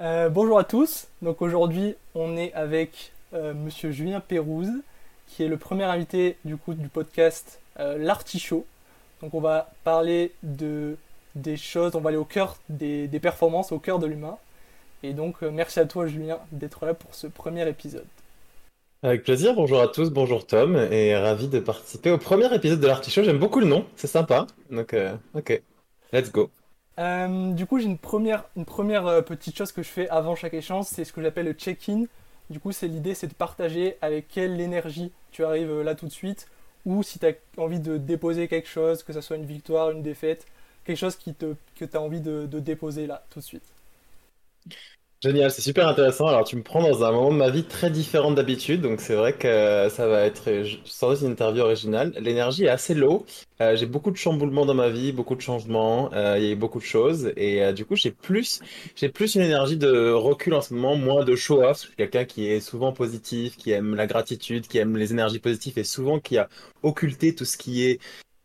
Euh, bonjour à tous. Donc aujourd'hui, on est avec euh, Monsieur Julien Pérouse, qui est le premier invité du coup du podcast euh, L'Artichaut. Donc on va parler de des choses, on va aller au cœur des, des performances, au cœur de l'humain. Et donc euh, merci à toi Julien d'être là pour ce premier épisode. Avec plaisir, bonjour à tous, bonjour Tom, et ravi de participer au premier épisode de l'Artichaut. J'aime beaucoup le nom, c'est sympa. Donc, ok, let's go. Euh, du coup, j'ai une première, une première euh, petite chose que je fais avant chaque échange, c'est ce que j'appelle le check-in. Du coup, c'est l'idée, c'est de partager avec quelle énergie tu arrives euh, là tout de suite, ou si tu as envie de déposer quelque chose, que ce soit une victoire, une défaite, quelque chose qui te, que tu as envie de, de déposer là tout de suite. Génial, c'est super intéressant. Alors, tu me prends dans un moment de ma vie très différent d'habitude, donc c'est vrai que ça va être je- sans doute une interview originale. L'énergie est assez low. Euh, j'ai beaucoup de chamboulements dans ma vie, beaucoup de changements. euh, il y a eu beaucoup de choses, et euh, du coup, j'ai plus, j'ai plus une énergie de recul en ce moment, moins de show-off. Je suis quelqu'un qui est souvent positif, qui aime la gratitude, qui aime les énergies positives, et souvent qui a occulté tout ce qui est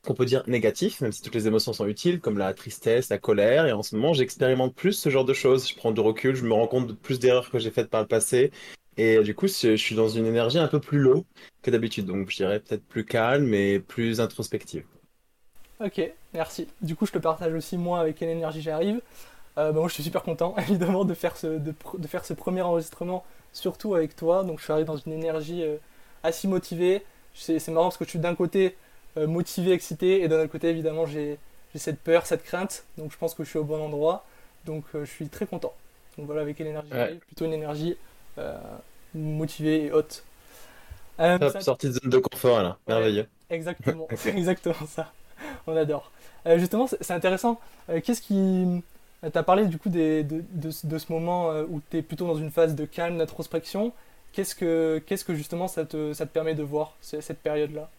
qu'on peut dire négatif, même si toutes les émotions sont utiles, comme la tristesse, la colère. Et en ce moment, j'expérimente plus ce genre de choses. Je prends du recul, je me rends compte de plus d'erreurs que j'ai faites par le passé. Et du coup, je suis dans une énergie un peu plus low que d'habitude. Donc, je dirais peut-être plus calme et plus introspective. Ok, merci. Du coup, je te partage aussi moi avec quelle énergie j'arrive. Euh, bah, moi, je suis super content, évidemment, de faire ce, de, faire ce premier enregistrement, surtout avec toi. Donc, je suis arrivé dans une énergie euh, assez motivée. C'est marrant parce que je suis d'un côté motivé, excité, et d'un autre côté, évidemment, j'ai cette peur, cette crainte. Donc, je pense que je suis au bon endroit. Donc, euh, je suis très content. Donc, voilà avec quelle énergie Ouais. Plutôt une énergie euh, motivée et haute. Euh, Hop, ça- sortie de zone de confort, là. Merveilleux. Exactement, exactement ça. On adore. Euh, justement, c'est intéressant. Euh, Qu'est-ce qui. Tu as parlé du coup des- de, de ce de ce moment euh, où tu es plutôt dans une phase de calme, d'introspection. Qu'est-ce que, qu'est-ce que justement ça te, ça te permet de voir, ce- cette période-là?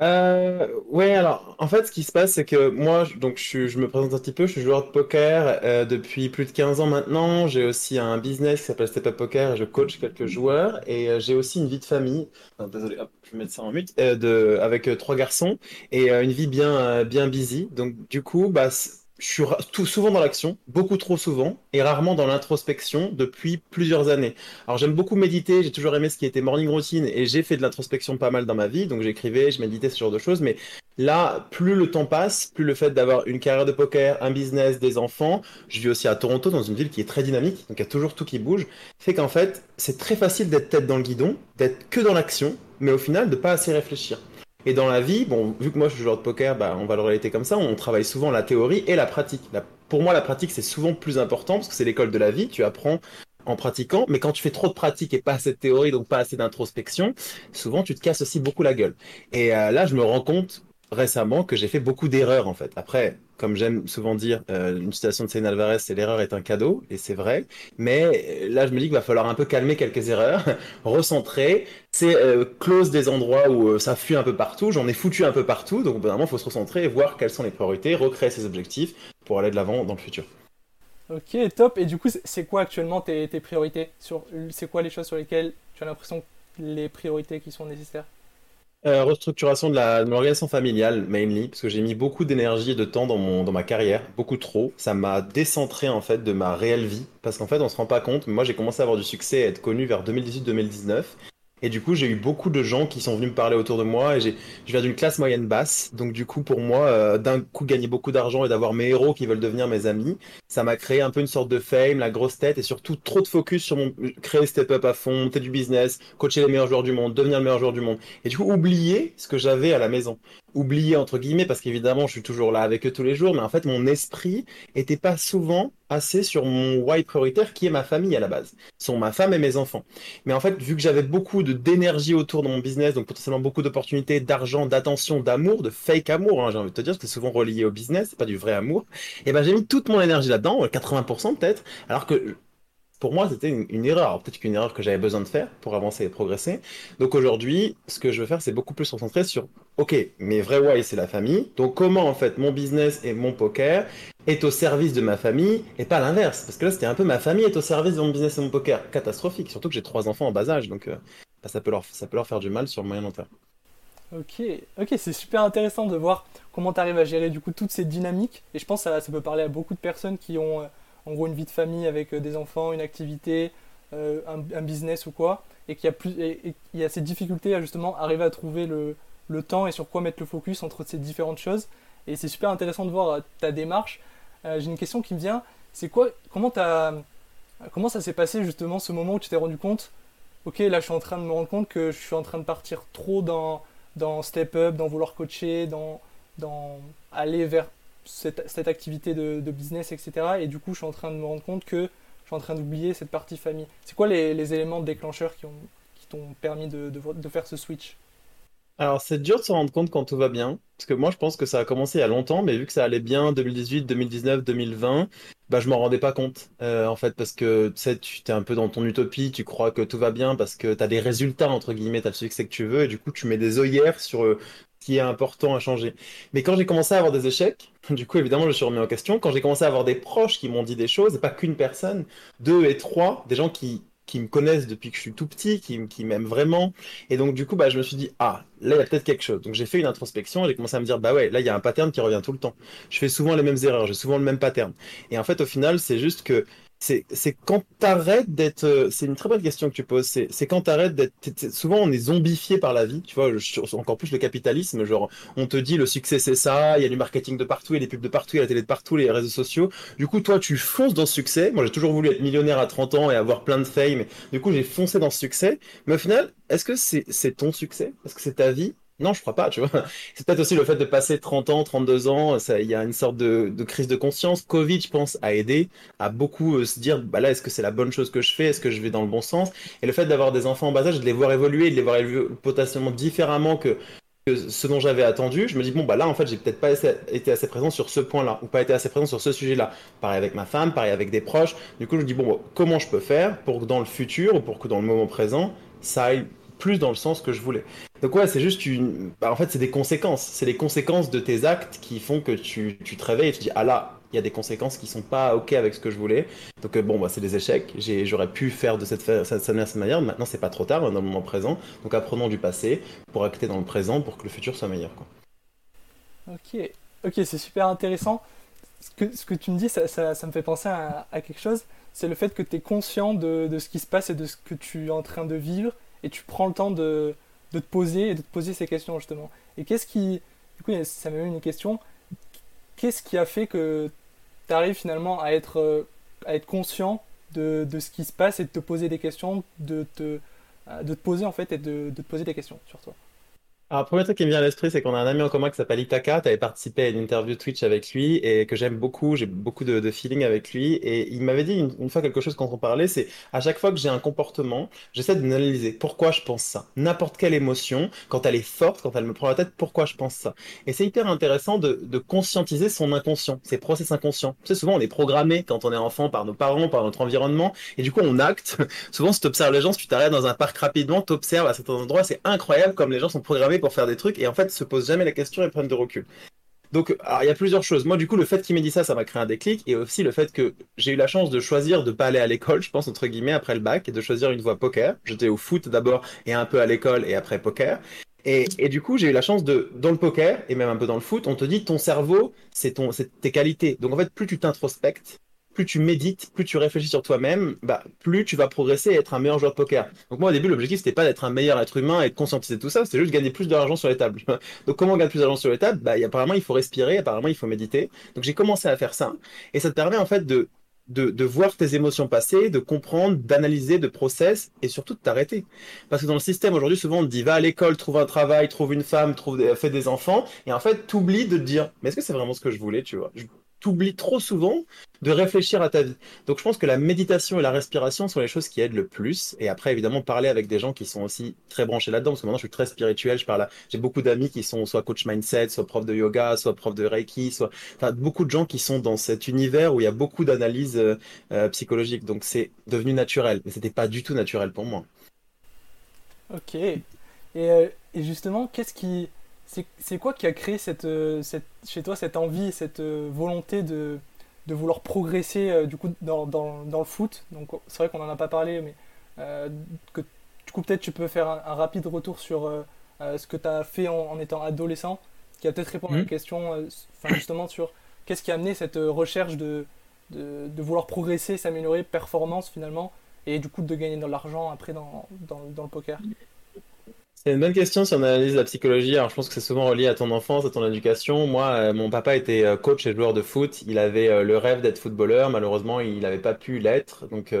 Euh, ouais, alors en fait, ce qui se passe, c'est que moi, donc je, je me présente un petit peu, je suis joueur de poker euh, depuis plus de 15 ans maintenant. J'ai aussi un business qui s'appelle Step Up Poker et je coach quelques joueurs. Et euh, j'ai aussi une vie de famille. Désolé, hop, je vais mettre ça en mute. euh, de, avec euh, trois garçons et euh, une vie bien, euh, bien busy. Donc du coup, bah, je suis tout souvent dans l'action, beaucoup trop souvent, et rarement dans l'introspection depuis plusieurs années. Alors j'aime beaucoup méditer, j'ai toujours aimé ce qui était morning routine et j'ai fait de l'introspection pas mal dans ma vie, donc j'écrivais, je méditais, ce genre de choses, mais là, plus le temps passe, plus le fait d'avoir une carrière de poker, un business, des enfants, je vis aussi à Toronto, dans une ville qui est très dynamique, donc il y a toujours tout qui bouge, fait qu'en fait, c'est très facile d'être tête dans le guidon, d'être que dans l'action, mais au final, de pas assez réfléchir. Et dans la vie, bon, vu que moi je suis joueur de poker, bah, on va le relater comme ça, on travaille souvent la théorie et la pratique. Pour moi, la pratique, c'est souvent plus important parce que c'est l'école de la vie, tu apprends en pratiquant, mais quand tu fais trop de pratique et pas assez de théorie, donc pas assez d'introspection, souvent tu te casses aussi beaucoup la gueule. Et euh, là, je me rends compte récemment que j'ai fait beaucoup d'erreurs en fait. Après, comme j'aime souvent dire, euh, une citation de Céline Alvarez, c'est l'erreur est un cadeau, et c'est vrai. Mais euh, là, je me dis qu'il va falloir un peu calmer quelques erreurs, recentrer, c'est euh, close des endroits où ça fuit un peu partout, j'en ai foutu un peu partout, donc vraiment, il faut se recentrer et voir quelles sont les priorités, recréer ses objectifs pour aller de l'avant dans le futur. Ok, top. Et du coup, c'est quoi actuellement tes, tes priorités? Sur, c'est quoi les choses sur lesquelles tu as l'impression les priorités qui sont nécessaires? Euh, restructuration de la, de l'organisation familiale, mainly, parce que j'ai mis beaucoup d'énergie et de temps dans mon, dans ma carrière, beaucoup trop. Ça m'a décentré, en fait, de ma réelle vie, parce qu'en fait, on se rend pas compte, mais moi, j'ai commencé à avoir du succès, à être connu vers 2018-2019. Et du coup, j'ai eu beaucoup de gens qui sont venus me parler autour de moi, et j'ai, je viens d'une classe moyenne basse, donc du coup, pour moi, euh, d'un coup, gagner beaucoup d'argent et d'avoir mes héros qui veulent devenir mes amis, ça m'a créé un peu une sorte de fame, la grosse tête, et surtout trop de focus sur mon, créer step up à fond, monter du business, coacher les meilleurs joueurs du monde, devenir le meilleur joueur du monde. Et du coup, oublier ce que j'avais à la maison. Oublier, entre guillemets, parce qu'évidemment, je suis toujours là avec eux tous les jours, mais en fait, mon esprit était pas souvent assez sur mon why prioritaire, qui est ma famille à la base. Sont ma femme et mes enfants. Mais en fait, vu que j'avais beaucoup de d'énergie autour de mon business, donc potentiellement beaucoup d'opportunités, d'argent, d'attention, d'amour, de fake amour, hein, j'ai envie de te dire, parce c'est souvent relié au business, c'est pas du vrai amour, et ben j'ai mis toute mon énergie là-dedans, 80% peut-être, alors que pour moi, c'était une, une erreur. Peut-être qu'une erreur que j'avais besoin de faire pour avancer et progresser. Donc aujourd'hui, ce que je veux faire, c'est beaucoup plus concentrer sur, OK, mes vrais why, c'est la famille. Donc comment, en fait, mon business et mon poker est au service de ma famille et pas l'inverse. Parce que là, c'était un peu ma famille est au service de mon business et mon poker. Catastrophique. Surtout que j'ai trois enfants en bas âge. Donc euh, bah, ça, peut leur, ça peut leur faire du mal sur le moyen long terme. Ok, ok, c'est super intéressant de voir comment tu arrives à gérer du coup toutes ces dynamiques. Et je pense que ça, ça peut parler à beaucoup de personnes qui ont euh, en gros une vie de famille avec des enfants, une activité, un, business ou quoi, et qu'il y a plus, et, il y a ces difficultés à justement arriver à trouver le, le temps et sur quoi mettre le focus entre ces différentes choses. Et c'est super intéressant de voir ta démarche. J'ai une question qui me vient, c'est quoi, comment as, comment ça s'est passé justement ce moment où tu t'es rendu compte ok, là je suis en train de me rendre compte que je suis en train de partir trop dans, dans step up, dans vouloir coacher, dans, dans aller vers cette, activité de, business, etc. Et du coup, je suis en train de me rendre compte que je suis en train d'oublier cette partie famille. C'est quoi les, éléments déclencheurs qui, qui t'ont permis de, faire ce switch? Alors, c'est dur de se rendre compte quand tout va bien, parce que moi, je pense que ça a commencé il y a longtemps, mais vu que ça allait bien 2018, 2019, 2020, bah, je m'en rendais pas compte, euh, en fait, parce que tu es un peu dans ton utopie, tu crois que tout va bien parce que tu as des résultats, entre guillemets, tu as le succès que tu veux, et du coup, tu mets des œillères sur euh, qui est important à changer. Mais quand j'ai commencé à avoir des échecs, du coup, évidemment, je me suis remis en question. Quand j'ai commencé à avoir des proches qui m'ont dit des choses, et pas qu'une personne, deux et trois, des gens qui qui me connaissent depuis que je suis tout petit, qui, qui m'aiment vraiment. Et donc, du coup, bah, je me suis dit, ah, là, il y a peut-être quelque chose. Donc, j'ai fait une introspection et j'ai commencé à me dire, bah ouais, là, il y a un pattern qui revient tout le temps. Je fais souvent les mêmes erreurs, j'ai souvent le même pattern. Et en fait, au final, c'est juste que c'est quand t'arrêtes d'être. Euh, c'est une très bonne question que tu poses. C'est quand t'arrêtes d'être. Souvent, on est zombifié par la vie. Tu vois, encore plus le capitalisme. Genre, on te dit le succès c'est ça. Il y a du marketing de partout, il y a des pubs de partout, il y a la télé de partout, les réseaux sociaux. Du coup, toi, tu fonces dans ce succès. Moi, j'ai toujours voulu être millionnaire à 30 ans et avoir plein de fame. Du coup, j'ai foncé dans ce succès. Mais au final, est-ce que c'est ton succès? Est-ce que c'est ta vie? Non, je crois pas, tu vois. C'est peut-être aussi le fait de passer 30 ans, 32 ans, il y a une sorte de, crise de conscience. Covid, je pense, a aidé à beaucoup euh, se dire, bah là, est-ce que c'est la bonne chose que je fais? Est-ce que je vais dans le bon sens? Et le fait d'avoir des enfants en bas âge, de les voir évoluer, de les voir évoluer potentiellement différemment que, ce dont j'avais attendu, je me dis, bon, bah là, en fait, j'ai peut-être pas été assez présent sur ce point-là, ou pas été assez présent sur ce sujet-là. Pareil avec ma femme, pareil avec des proches. Du coup, je me dis, bon, comment je peux faire pour que dans le futur, ou pour que dans le moment présent, ça aille plus dans le sens que je voulais. Donc ouais, c'est juste une... Bah, en fait, c'est des conséquences. C'est les conséquences de tes actes qui font que tu, tu te réveilles et tu te dis, ah là, il y a des conséquences qui sont pas ok avec ce que je voulais. Donc euh, bon, bah, c'est des échecs. J'aurais pu faire de cette, cette, manière. Maintenant, c'est pas trop tard, dans le moment présent. Donc apprenons du passé pour acter dans le présent pour que le futur soit meilleur. Ok, ok, c'est super intéressant. Ce que, ce que tu me dis, ça, me fait penser à, à quelque chose. C'est le fait que tu es conscient de, de ce qui se passe et de ce que tu es en train de vivre et tu prends le temps de, te poser et de te poser ces questions justement. Et qu'est-ce qui, du coup, ça m'a une question, qu'est-ce qui a fait que tu arrives finalement à être, euh, à être conscient de, ce qui se passe et de te poser des questions, de te, de te poser en fait et de, de te poser des questions sur toi? Alors, le premier truc qui me vient à l'esprit, c'est qu'on a un ami en commun qui s'appelle Itaka. Tu avais participé à une interview Twitch avec lui et que j'aime beaucoup. J'ai beaucoup de, de, feeling avec lui. Et il m'avait dit une, fois quelque chose quand on parlait, c'est à chaque fois que j'ai un comportement, j'essaie d'analyser pourquoi je pense ça? N'importe quelle émotion, quand elle est forte, quand elle me prend la tête, pourquoi je pense ça? Et c'est hyper intéressant de, de, conscientiser son inconscient, ses process inconscients. Tu sais, souvent on est programmé quand on est enfant par nos parents, par notre environnement. Et du coup, on acte. souvent, si tu observes les gens, si tu t'arrêtes dans un parc rapidement, tu observes à certains endroits, c'est incroyable comme les gens sont programmés pour faire des trucs et en fait se pose jamais la question et prennent de recul. Donc, il y a plusieurs choses. Moi, du coup, le fait qu'il m'ait dit ça, ça m'a créé un déclic. Et aussi le fait que j'ai eu la chance de choisir de pas aller à l'école, je pense, entre guillemets, après le bac, et de choisir une voie poker. J'étais au foot d'abord, et un peu à l'école, et après poker. Et, et du coup, j'ai eu la chance de, dans le poker, et même un peu dans le foot, on te dit ton cerveau, c'est tes qualités. Donc, en fait, plus tu t'introspectes, plus tu médites, plus tu réfléchis sur toi-même, bah, plus tu vas progresser et être un meilleur joueur de poker. Donc moi au début l'objectif c'était pas d'être un meilleur être humain et de conscientiser tout ça, c'était juste de gagner plus d'argent sur les tables. Donc comment on gagne plus d'argent sur les tables? Bah apparemment il faut respirer, apparemment il faut méditer. Donc j'ai commencé à faire ça et ça te permet en fait de de, voir tes émotions passer, de comprendre, d'analyser, de process et surtout de t'arrêter. Parce que dans le système aujourd'hui, souvent on te dit va à l'école, trouve un travail, trouve une femme, trouve fais des enfants et en fait t'oublies de te dire mais est-ce que c'est vraiment ce que je voulais, tu vois? T'oublies trop souvent de réfléchir à ta vie. Donc je pense que la méditation et la respiration sont les choses qui aident le plus. Et après, évidemment, parler avec des gens qui sont aussi très branchés là-dedans, parce que maintenant je suis très spirituel, je parle j'ai beaucoup d'amis qui sont soit coach mindset, soit prof de yoga, soit prof de reiki, soit, enfin, beaucoup de gens qui sont dans cet univers où il y a beaucoup d'analyses euh, euh, psychologiques. Donc c'est devenu naturel, mais c'était pas du tout naturel pour moi. Ok. Et, euh, et justement, qu'est-ce qui, c'est quoi qui a créé cette, euh, cette, chez toi cette envie, cette euh, volonté de, de vouloir progresser euh, du coup dans, dans, dans, le foot? Donc c'est vrai qu'on n'en a pas parlé, mais que du coup peut-être tu peux faire un, rapide retour sur ce que tu as fait en, étant adolescent, qui a peut-être répondu à la mmh. question justement sur qu'est-ce qui a amené cette recherche de, de, de vouloir progresser, s'améliorer, performance finalement, et du coup de gagner de l'argent après dans, dans, dans le poker? C'est une bonne question si on analyse la psychologie. Alors, je pense que c'est souvent relié à ton enfance, à ton éducation. Moi, euh, mon papa était euh, coach et joueur de foot. Il avait euh, le rêve d'être footballeur. Malheureusement, il n'avait pas pu l'être. Donc,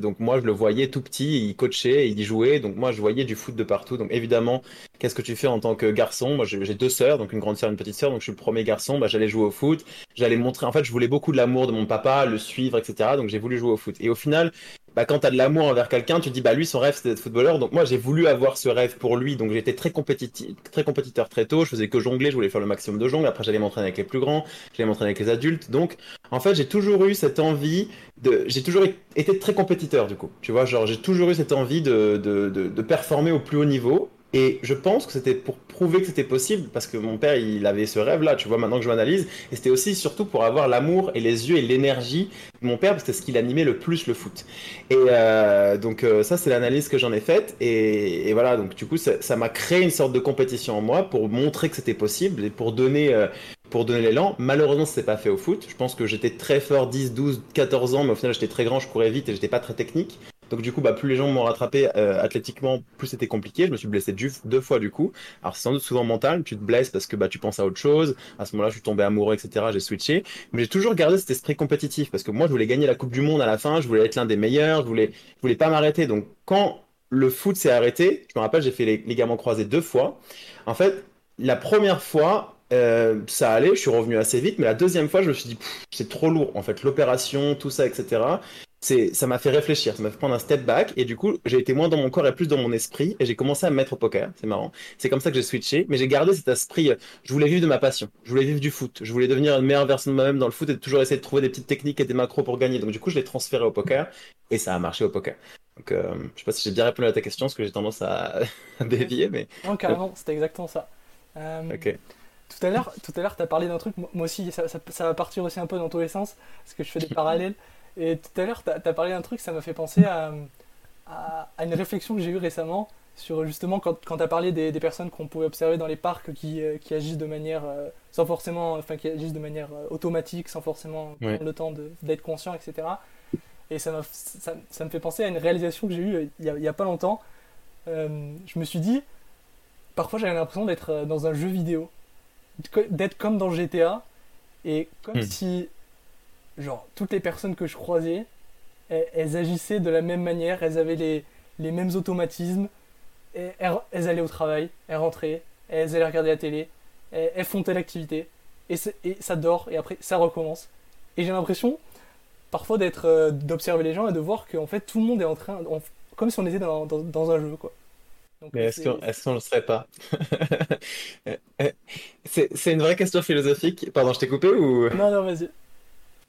donc moi, je le voyais tout petit. Il coachait, il y jouait. Donc, moi, je voyais du foot de partout. Donc, évidemment, qu'est-ce que tu fais en tant que garçon? Moi, j'ai deux sœurs, donc une grande sœur et une petite sœur. Donc, je suis le premier garçon. Bah, j'allais jouer au foot. J'allais montrer. En fait, je voulais beaucoup de l'amour de mon papa, le suivre, etc. Donc, j'ai voulu jouer au foot. Et au final, bah, quand tu as de l'amour envers quelqu'un, tu dis, bah, lui, son rêve, c'était d'être footballeur. Donc, moi, j'ai voulu avoir ce rêve pour lui. Donc, j'étais très compétitif, très compétiteur très tôt. Je faisais que jongler. Je voulais faire le maximum de jongles. Après, j'allais m'entraîner avec les plus grands. J'allais m'entraîner avec les adultes. Donc, en fait, j'ai toujours eu cette envie de, j'ai toujours été très compétiteur, du coup. Tu vois, genre, j'ai toujours eu cette envie de, de, de performer au plus haut niveau. Et je pense que c'était pour prouver que c'était possible, parce que mon père, il avait ce rêve-là, tu vois, maintenant que je m'analyse. Et c'était aussi surtout pour avoir l'amour et les yeux et l'énergie de mon père, parce que c'était ce qui animait le plus le foot. Et euh, donc euh, ça, c'est l'analyse que j'en ai faite. Et, voilà, donc du coup, ça m'a créé une sorte de compétition en moi pour montrer que c'était possible et pour donner... Euh, pour donner l'élan. Malheureusement, ce n'est pas fait au foot. Je pense que j'étais très fort 10, 12, 14 ans, mais au final, j'étais très grand, je courais vite et j'étais pas très technique. Donc du coup, bah, plus les gens m'ont rattrapé euh, athlétiquement, plus c'était compliqué. Je me suis blessé deux fois du coup. Alors c'est sans doute souvent mental. Tu te blesses parce que bah, tu penses à autre chose. À ce moment-là, je suis tombé amoureux, etc. J'ai switché. Mais j'ai toujours gardé cet esprit compétitif parce que moi, je voulais gagner la Coupe du Monde à la fin. Je voulais être l'un des meilleurs. Je voulais, je voulais pas m'arrêter. Donc quand le foot s'est arrêté, je me rappelle, j'ai fait les ligaments croisés deux fois. En fait, la première fois, euh, ça allait, je suis revenu assez vite, mais la deuxième fois, je me suis dit, c'est trop lourd, en fait, l'opération, tout ça, etc ça m'a fait réfléchir, ça m'a fait prendre un step back et du coup j'ai été moins dans mon corps et plus dans mon esprit et j'ai commencé à me mettre au poker, c'est marrant. C'est comme ça que j'ai switché, mais j'ai gardé cet esprit, je voulais vivre de ma passion, je voulais vivre du foot, je voulais devenir une meilleure version de moi-même dans le foot et toujours essayer de trouver des petites techniques et des macros pour gagner. Donc du coup je l'ai transféré au poker et ça a marché au poker. Donc euh, je sais pas si j'ai bien répondu à ta question parce que j'ai tendance à, dévier, mais... Non carrément, c'était exactement ça. Euh, ok. Tout à l'heure, tout à l'heure, t'as parlé d'un truc. Moi aussi, ça, ça, va partir aussi un peu dans tous les sens, parce que je fais des parallèles. Et tout à l'heure, tu as, parlé d'un truc, ça m'a fait penser à, à, une réflexion que j'ai eue récemment sur justement quand, quand tu as parlé des, des personnes qu'on pouvait observer dans les parcs qui, euh, qui agissent de manière euh, sans forcément enfin qui agissent de manière euh, automatique sans forcément prendre le temps d'être conscient etc et ça, ça, ça, me fait penser à une réalisation que j'ai eue il n'y a, a, pas longtemps. Je me suis dit parfois j'avais l'impression d'être dans un jeu vidéo. D'être comme dans GTA et comme hmm. si genre, toutes les personnes que je croisais, elles, agissaient de la même manière, elles avaient les, les mêmes automatismes, et elles, allaient au travail, elles rentraient, elles allaient regarder la télé, elles, font telle activité, et, et, ça dort, et après ça recommence. Et j'ai l'impression, parfois, d'être, euh, d'observer les gens et de voir qu'en fait tout le monde est en train, comme si on était dans, dans, un jeu, quoi. Mais est-ce qu'on est ne le serait pas? C'est une vraie question philosophique. Pardon, je t'ai coupé ou? Non, non, vas-y.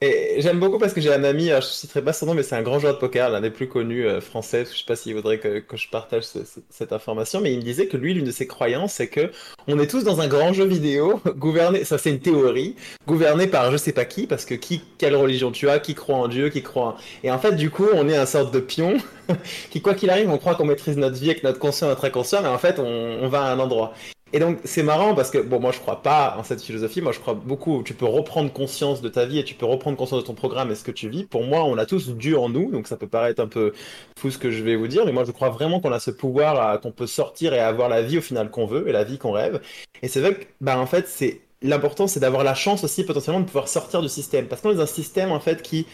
Et j'aime beaucoup parce que j'ai un ami, je ne citerai pas son nom, mais c'est un grand joueur de poker, l'un des plus connus euh, français. Je sais pas s'il voudrait que, je partage cette information, mais il me disait que lui, l'une de ses croyances, c'est que on est tous dans un grand jeu vidéo, gouverné, ça c'est une théorie, gouverné par je sais pas qui, parce que qui, quelle religion tu as, qui croit en Dieu, qui croit en... Et en fait, du coup, on est un sorte de pion qui, quoi qu'il arrive, on croit qu'on maîtrise notre vie avec notre conscient, notre inconscient, mais en fait, on va à un endroit. Et donc c'est marrant parce que bon moi je crois pas en cette philosophie, moi je crois beaucoup tu peux reprendre conscience de ta vie et tu peux reprendre conscience de ton programme et ce que tu vis. Pour moi on a tous Dieu en nous, donc ça peut paraître un peu fou ce que je vais vous dire, mais moi je crois vraiment qu'on a ce pouvoir qu'on peut sortir et avoir la vie au final qu'on veut et la vie qu'on rêve. Et c'est vrai que bah en fait c'est l'important c'est d'avoir la chance aussi potentiellement de pouvoir sortir du système parce qu'on est dans un système en fait qui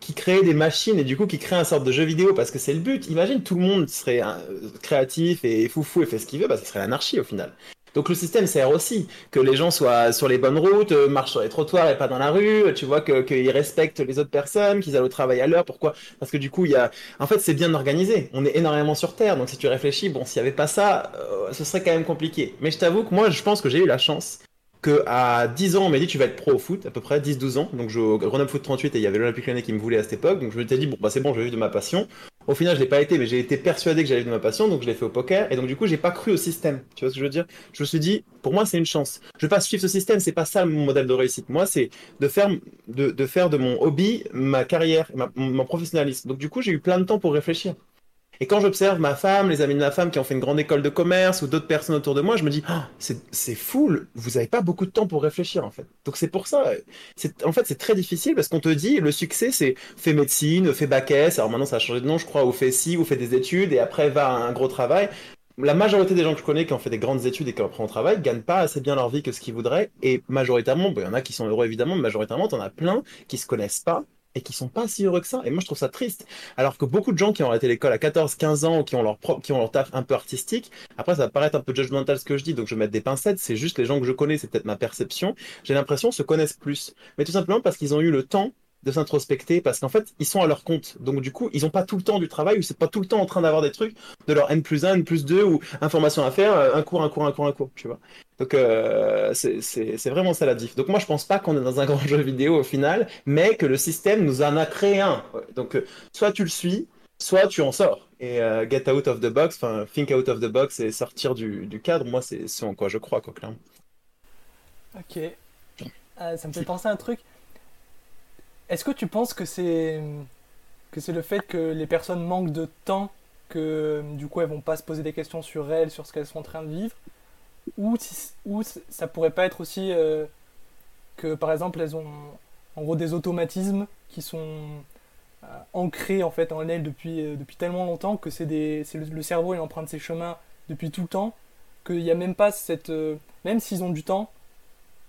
qui crée des machines et du coup qui crée un sorte de jeu vidéo parce que c'est le but. Imagine tout le monde serait euh, créatif et foufou et fait ce qu'il veut, bah, ce serait l'anarchie au final. Donc le système sert aussi que les gens soient sur les bonnes routes, euh, marchent sur les trottoirs et pas dans la rue. Tu vois qu'ils respectent les autres personnes, qu'ils aillent au travail à l'heure. Pourquoi? Parce que du coup, il y a. En fait, c'est bien organisé. On est énormément sur Terre, donc si tu réfléchis, bon, s'il n'y avait pas ça, euh, ce serait quand même compliqué. Mais je t'avoue que moi, je pense que j'ai eu la chance que à 10 ans, on m'a dit tu vas être pro au foot, à peu près 10-12 ans. Donc je au Grenoble Foot 38 et il y avait l'Olympique Lyonnais qui me voulait à cette époque. Donc je me suis dit bon bah c'est bon, je vais vivre de ma passion. Au final, je l'ai pas été, mais j'ai été persuadé que j'allais de ma passion, donc je l'ai fait au poker. Et donc, du coup, j'ai pas cru au système. Tu vois ce que je veux dire? Je me suis dit, pour moi, c'est une chance. Je vais pas suivre ce système, c'est pas ça mon modèle de réussite. Moi, c'est de faire de, mon hobby ma carrière, ma, mon professionnalisme. Donc, du coup, j'ai eu plein de temps pour réfléchir. Et quand j'observe ma femme, les amis de ma femme qui ont fait une grande école de commerce ou d'autres personnes autour de moi, je me dis, ah, c'est fou, vous n'avez pas beaucoup de temps pour réfléchir en fait. Donc c'est pour ça, en fait c'est très difficile parce qu'on te dit, le succès c'est fais médecine, fais bac alors maintenant ça a changé de nom je crois, ou fais ci, ou fais des études et après va à un gros travail la majorité des gens que je connais qui ont fait des grandes études et qui reprennent au travail gagnent pas assez bien leur vie que ce qu'ils voudraient. Et majoritairement, il y en a qui sont heureux évidemment, mais majoritairement, en as plein qui se connaissent pas et qui sont pas si heureux que ça. Et moi, je trouve ça triste. Alors que beaucoup de gens qui ont arrêté l'école à 14, 15 ans, qui ont leur propre, qui ont leur taf un peu artistique, après, ça va paraître un peu judgmental ce que je dis, donc je vais mettre des pincettes. C'est juste les gens que je connais, c'est peut-être ma perception. J'ai l'impression se connaissent plus. Mais tout simplement parce qu'ils ont eu le temps de s'introspecter parce qu'en fait, ils sont à leur compte. Donc, du coup, ils n'ont pas tout le temps du travail ou c'est pas tout le temps en train d'avoir des trucs de leur N plus 1, N plus 2 ou information à faire, euh, un cours, un cours, un cours, un cours, tu vois. Donc, euh, c'est vraiment ça la diff. Donc, moi, je pense pas qu'on est dans un grand jeu vidéo au final, mais que le système nous en a créé un. Donc, euh, soit tu le suis, soit tu en sors. Et get out of the box, enfin, think out of the box et sortir du, du cadre, moi, c'est ce en quoi je crois, quoi, clairement. Ok. ça me fait penser à un truc. Est-ce que tu penses que c'est que c'est le fait que les personnes manquent de temps que du coup elles vont pas se poser des questions sur elles, sur ce qu'elles sont en train de vivre, ou ou ça pourrait pas être aussi euh, que par exemple elles ont en gros des automatismes qui sont euh, ancrés en fait en elles depuis euh, tellement longtemps que c'est le, cerveau il emprunte ses chemins depuis tout le temps qu'il n'y a même pas cette même s'ils ont du temps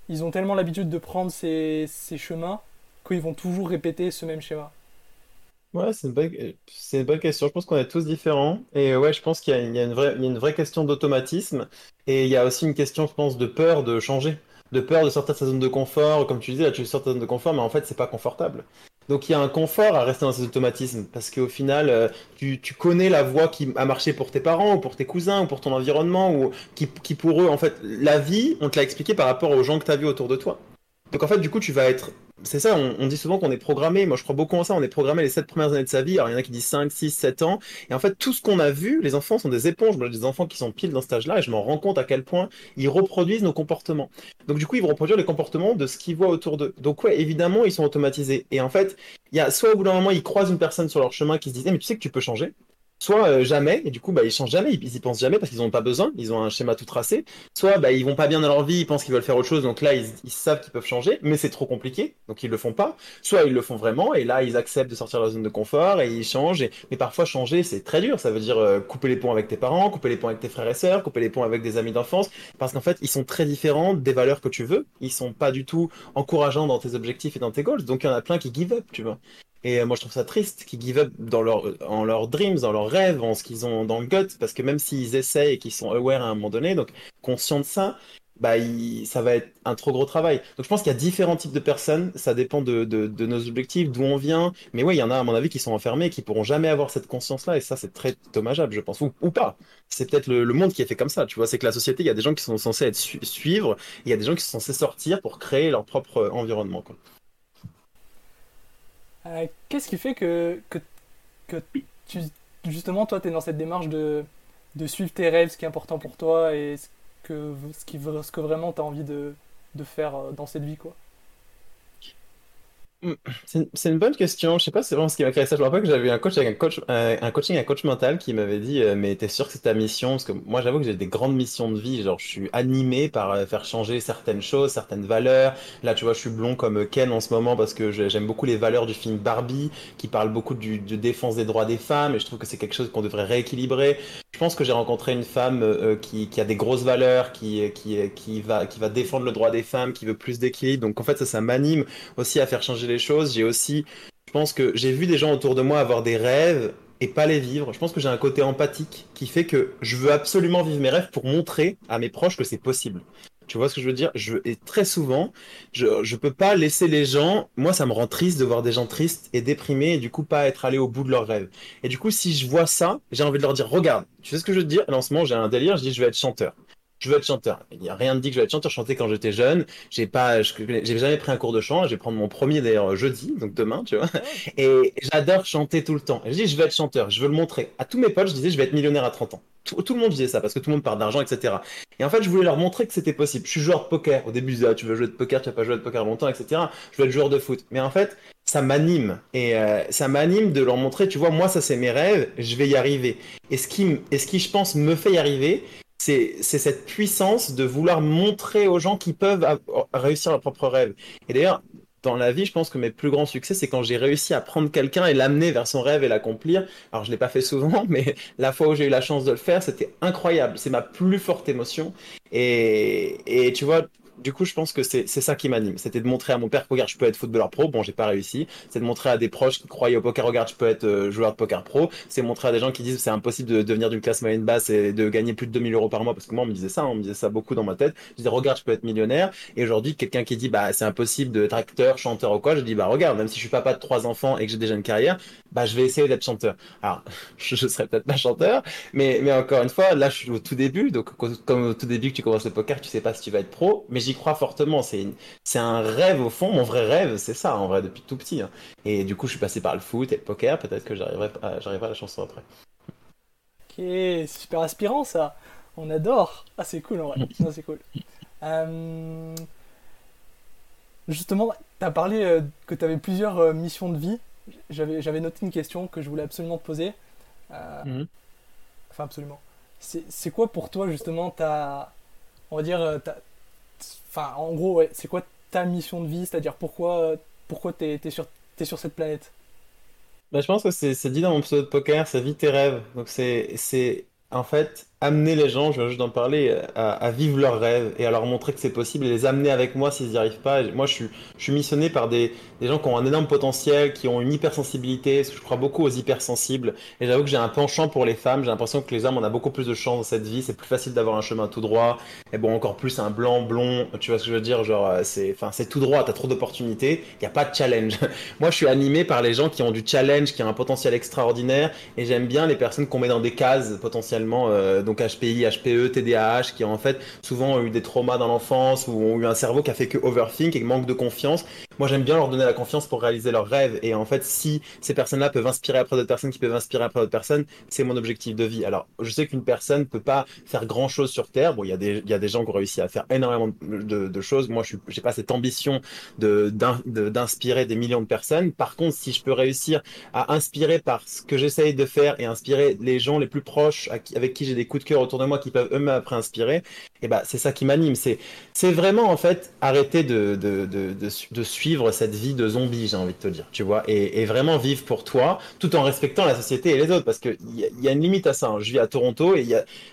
ils ont tellement l'habitude de prendre ces, ces chemins qu'ils vont toujours répéter ce même schéma Ouais, c'est une bonne, c'est une bonne question. Je pense qu'on est tous différents. Et ouais, je pense qu'il y a, il y a une vraie, il y a une vraie question d'automatisme. Et il y a aussi une question, je pense, de peur de changer. De peur de sortir de sa zone de confort. Comme tu disais, là, tu sors de ta zone de confort, mais en fait, c'est pas confortable. Donc il y a un confort à rester dans ces automatismes. Parce qu'au final, euh, tu, tu connais la voie qui a marché pour tes parents, ou pour tes cousins, ou pour ton environnement, ou qui, qui pour eux, en fait, la vie, on te l'a expliqué par rapport aux gens que tu as vus autour de toi. Donc en fait, du coup, tu vas être c'est ça, on, dit souvent qu'on est programmé. Moi, je crois beaucoup en ça. On est programmé les 7 premières années de sa vie. Alors, il y en a qui disent 5, 6, 7 ans. Et en fait, tout ce qu'on a vu, les enfants sont des éponges. Moi, des enfants qui sont pile dans cet âge-là et je m'en rends compte à quel point ils reproduisent nos comportements. Donc, du coup, ils vont reproduire les comportements de ce qu'ils voient autour d'eux. Donc, ouais, évidemment, ils sont automatisés. Et en fait, il y a soit au bout d'un moment, ils croisent une personne sur leur chemin qui se disent, eh, mais tu sais que tu peux changer soit euh, jamais, et du coup, bah, ils changent jamais, ils, y pensent jamais parce qu'ils n'en ont pas besoin, ils ont un schéma tout tracé, soit bah, ils vont pas bien dans leur vie, ils pensent qu'ils veulent faire autre chose, donc là, ils, savent qu'ils peuvent changer, mais c'est trop compliqué, donc ils le font pas, soit ils le font vraiment, et là, ils acceptent de sortir de leur zone de confort, et ils changent, mais parfois, changer, c'est très dur, ça veut dire euh, couper les ponts avec tes parents, couper les ponts avec tes frères et sœurs, couper les ponts avec des amis d'enfance, parce qu'en fait, ils sont très différents des valeurs que tu veux, ils sont pas du tout encourageants dans tes objectifs et dans tes goals, donc il y en a plein qui give up, tu vois. Et euh, moi, je trouve ça triste qu'ils give up dans leur, en leurs dreams, dans leurs rêves, en ce qu'ils ont dans le gut, parce que même s'ils essayent et qu'ils sont aware à un moment donné, donc conscients de ça, bah, ça va être un trop gros travail. Donc, je pense qu'il y a différents types de personnes, ça dépend de, de, nos objectifs, d'où on vient, mais ouais, il y en a, à mon avis, qui sont enfermés qui pourront jamais avoir cette conscience-là, et ça, c'est très dommageable, je pense, ou, ou pas. C'est peut-être le, monde qui est fait comme ça, tu vois, c'est que la société, il y a des gens qui sont censés être suivre, il y a des gens qui sont censés sortir pour créer leur propre environnement, quoi. Euh, qu'est-ce qui fait que, que, que tu, justement, toi, tu es dans cette démarche de, de suivre tes rêves, ce qui est important pour toi et ce que, ce qui, ce que vraiment tu as envie de, de faire euh, dans cette vie, quoi? C'est une bonne question. Je sais pas, c'est vraiment ce qui m'a créé ça. Je me rappelle que j'avais un coach avec un coach, euh, un coaching, un coach mental qui m'avait dit, euh, mais t'es sûr que c'est ta mission? Parce que moi, j'avoue que j'ai des grandes missions de vie. Genre, je suis animé par euh, faire changer certaines choses, certaines valeurs. Là, tu vois, je suis blond comme Ken en ce moment parce que j'aime beaucoup les valeurs du film Barbie, qui parle beaucoup de défense des droits des femmes. Et je trouve que c'est quelque chose qu'on devrait rééquilibrer. Je pense que j'ai rencontré une femme qui, a des grosses valeurs, qui va, qui va défendre le droit des femmes, qui veut plus d'équilibre. Donc, en fait, ça, ça m'anime aussi à faire changer les choses. J'ai aussi, je pense que j'ai vu des gens autour de moi avoir des rêves et pas les vivre. Je pense que j'ai un côté empathique qui fait que je veux absolument vivre mes rêves pour montrer à mes proches que c'est possible. Tu vois ce que je veux dire? Je, Et très souvent, je ne peux pas laisser les gens... Moi, ça me rend triste de voir des gens tristes et déprimés et du coup pas être allés au bout de leurs rêves. Et du coup, si je vois ça, j'ai envie de leur dire, regarde, tu sais ce que je veux dire? À lancement, j'ai un délire, je dis, je vais être chanteur. Je veux être chanteur. Il n'y a rien de dit que je veux être chanteur. Je chantais quand j'étais jeune. J'ai pas, j'ai jamais pris un cours de chant. Je vais prendre mon premier d'ailleurs jeudi, donc demain, tu vois. Et j'adore chanter tout le temps. Et je dis, je veux être chanteur. Je veux le montrer. À tous mes potes, je disais, je vais être millionnaire à 30 ans. Tout, le monde disait ça parce que tout le monde parle d'argent, etc. Et en fait, je voulais leur montrer que c'était possible. Je suis joueur de poker. Au début, je disais, ah, tu veux jouer de poker, tu vas pas jouer de poker longtemps, etc. Je veux être joueur de foot. Mais en fait, ça m'anime et euh, ça m'anime de leur montrer, tu vois, moi ça c'est mes rêves, je vais y arriver. Et ce qui, et ce qui je pense me fait y arriver, c'est cette puissance de vouloir montrer aux gens qui peuvent réussir leurs propres rêves. Et d'ailleurs, dans la vie, je pense que mes plus grands succès, c'est quand j'ai réussi à prendre quelqu'un et l'amener vers son rêve et l'accomplir. Alors, je l'ai pas fait souvent, mais la fois où j'ai eu la chance de le faire, c'était incroyable. C'est ma plus forte émotion. Et, et tu vois, du coup, je pense que c'est ça qui m'anime. C'était de montrer à mon père, regarde, je peux être footballeur pro. Bon, j'ai pas réussi. C'est de montrer à des proches qui croyaient au poker, regarde, je peux être euh, joueur de poker pro. C'est montrer à des gens qui disent c'est impossible de devenir d'une classe moyenne basse et de gagner plus de 2000 euros par mois. Parce que moi, on me disait ça, on me disait ça beaucoup dans ma tête. Je disais, regarde, je peux être millionnaire. Et aujourd'hui, quelqu'un qui dit, bah, c'est impossible d'être acteur, chanteur ou quoi, je dis, bah, regarde, même si je suis papa de trois enfants et que j'ai déjà une carrière, bah, je vais essayer d'être chanteur. Alors, je, je serai peut-être pas chanteur, mais, mais encore une fois, là, je suis au tout début. Donc, comme au tout début que tu commences le poker, tu sais pas si tu vas être pro, j'y crois fortement c'est un rêve au fond. Mon vrai rêve, c'est ça, en vrai, depuis tout petit. Hein. Et du coup, je suis passé par le foot et le poker. Peut-être que j'arriverai à, à la chanson après. Ok, super inspirant ça. On adore. Ah, c'est cool en vrai. c'est cool. Euh, justement, tu as parlé euh, que tu avais plusieurs euh, missions de vie. J'avais noté une question que je voulais absolument te poser. Mhm. Enfin, absolument. C'est quoi pour toi, justement, ta, on va dire, ta, Enfin, en gros, c'est quoi ta mission de vie C'est-à-dire pourquoi, pourquoi t'es es sur, sur cette planète? Bah, Je pense que c'est dit dans mon pseudo de poker, ça vit tes rêves. Donc c'est en fait amener les gens, je viens juste d'en parler, à, vivre leurs rêves et à leur montrer que c'est possible et les amener avec moi s'ils n'y arrivent pas. moi, je suis, je suis missionné par des, des, gens qui ont un énorme potentiel, qui ont une hypersensibilité, parce que je crois beaucoup aux hypersensibles. Et j'avoue que j'ai un penchant pour les femmes. J'ai l'impression que les hommes, on a beaucoup plus de chance dans cette vie. C'est plus facile d'avoir un chemin tout droit. Et bon, encore plus un blanc, blond. Tu vois ce que je veux dire? Genre, euh, c'est, enfin, c'est tout droit. T'as trop d'opportunités. Il n'y a pas de challenge. moi, je suis animé par les gens qui ont du challenge, qui ont un potentiel extraordinaire. Et j'aime bien les personnes qu'on met dans des cases potentiellement. Euh, donc HPI, HPE, TDAH, qui ont en fait souvent eu des traumas dans l'enfance ou ont eu un cerveau qui a fait que overthink et manque de confiance. Moi, j'aime bien leur donner la confiance pour réaliser leurs rêves. Et en fait, si ces personnes-là peuvent inspirer après d'autres personnes qui peuvent inspirer après d'autres personnes, c'est mon objectif de vie. Alors, je sais qu'une personne peut pas faire grand chose sur Terre. Bon, il y a des, y a des gens qui ont réussi à faire énormément de, de choses. Moi, je n'ai pas cette ambition de, d'inspirer des millions de personnes. Par contre, si je peux réussir à inspirer par ce que j'essaye de faire et inspirer les gens les plus proches avec qui j'ai des coups de cœur autour de moi qui peuvent eux-mêmes après inspirer, et eh ben, c'est ça qui m'anime. C'est, c'est vraiment, en fait, arrêter de, de, de, de suivre cette vie de zombie, j'ai envie de te dire, tu vois, et, vraiment vivre pour toi, tout en respectant la société et les autres, parce qu'il y, y, a une limite à ça. Hein. Je vis à Toronto et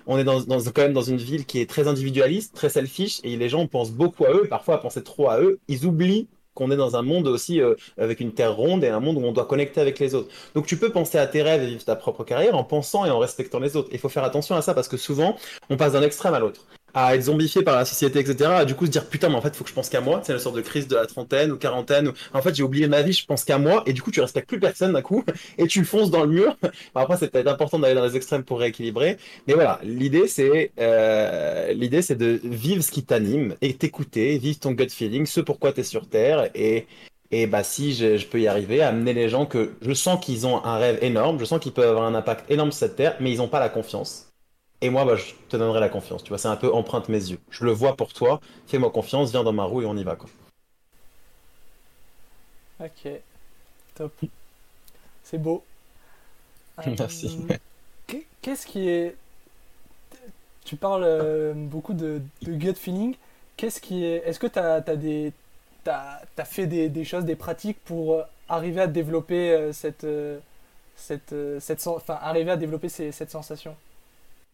on est dans, dans, quand même dans une ville qui est très individualiste, très selfish, et les gens pensent beaucoup à eux, parfois à penser trop à eux. Ils oublient qu'on est dans un monde aussi euh, avec une terre ronde et un monde où on doit connecter avec les autres. Donc tu peux penser à tes rêves et vivre ta propre carrière en pensant et en respectant les autres. Il faut faire attention à ça parce que souvent on passe d'un extrême à l'autre à être zombifié par la société, etc. À du coup se dire putain, mais en fait, faut que je pense qu'à moi. C'est une sorte de crise de la trentaine ou quarantaine. Où, en fait, j'ai oublié ma vie, je pense qu'à moi. Et du coup, tu respectes plus personne d'un coup et tu fonces dans le mur. après, c'est peut-être important d'aller dans les extrêmes pour rééquilibrer. Mais voilà, l'idée c'est euh, l'idée c'est de vivre ce qui t'anime et t'écouter, vivre ton gut feeling, ce pourquoi tu es sur Terre et et bah si je, je, peux y arriver, amener les gens que je sens qu'ils ont un rêve énorme, je sens qu'ils peuvent avoir un impact énorme sur cette terre, mais ils n'ont pas la confiance. Et moi, bah, je te donnerai la confiance. Tu vois, c'est un peu empreinte mes yeux. Je le vois pour toi. Fais-moi confiance, viens dans ma roue et on y va. Quoi. Ok, top. C'est beau. Merci. Euh, qu'est-ce qui est. Tu parles euh, beaucoup de, gut feeling. Qu'est-ce qui est. Est-ce que tu as, des. As, as, fait des, des, choses, des pratiques pour euh, arriver à développer cette. cette, cette, enfin, arriver à développer cette sensation?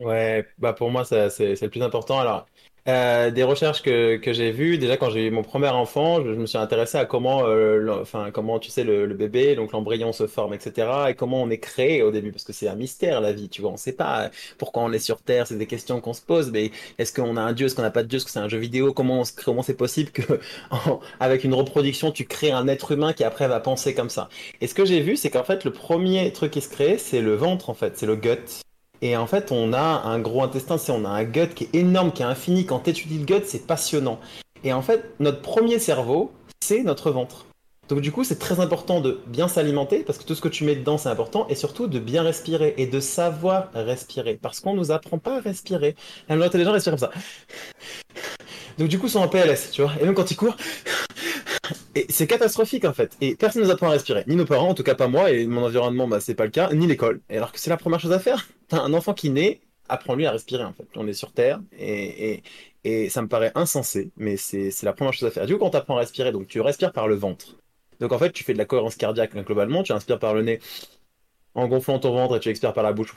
Ouais, bah pour moi, c'est le plus important. Alors, euh, des recherches que, que j'ai vues, déjà quand j'ai eu mon premier enfant, je, me suis intéressé à comment, euh, enfin, comment tu sais, le, bébé, donc l'embryon se forme, etc. Et comment on est créé au début, parce que c'est un mystère la vie, tu vois. On sait pas pourquoi on est sur Terre, c'est des questions qu'on se pose, mais est-ce qu'on a un Dieu, est-ce qu'on n'a pas de Dieu, est-ce que c'est un jeu vidéo, comment comment c'est possible que, avec une reproduction, tu crées un être humain qui après va penser comme ça. Et ce que j'ai vu, c'est qu'en fait, le premier truc qui se crée, c'est le ventre, en fait, c'est le gut. Et en fait, on a un gros intestin, c'est on a un gut qui est énorme, qui est infini. Quand tu étudies le gut, c'est passionnant. Et en fait, notre premier cerveau, c'est notre ventre. Donc du coup, c'est très important de bien s'alimenter parce que tout ce que tu mets dedans, c'est important et surtout de bien respirer et de savoir respirer parce qu'on nous apprend pas à respirer. La majorité gens respirent comme ça. Donc du coup, ils sont en PLS, tu vois. Et même quand ils courent, c'est catastrophique en fait. Et personne ne nous apprend à respirer. Ni nos parents, en tout cas pas moi, et mon environnement, bah, c'est pas le cas, ni l'école. Et alors que c'est la première chose à faire. T'as un enfant qui naît, apprends-lui à respirer en fait. On est sur Terre et, et, ça me paraît insensé, mais c'est la première chose à faire. Du coup, quand tu apprends à respirer, donc tu respires par le ventre. Donc en fait, tu fais de la cohérence cardiaque globalement, tu inspires par le nez en gonflant ton ventre et tu expires par la bouche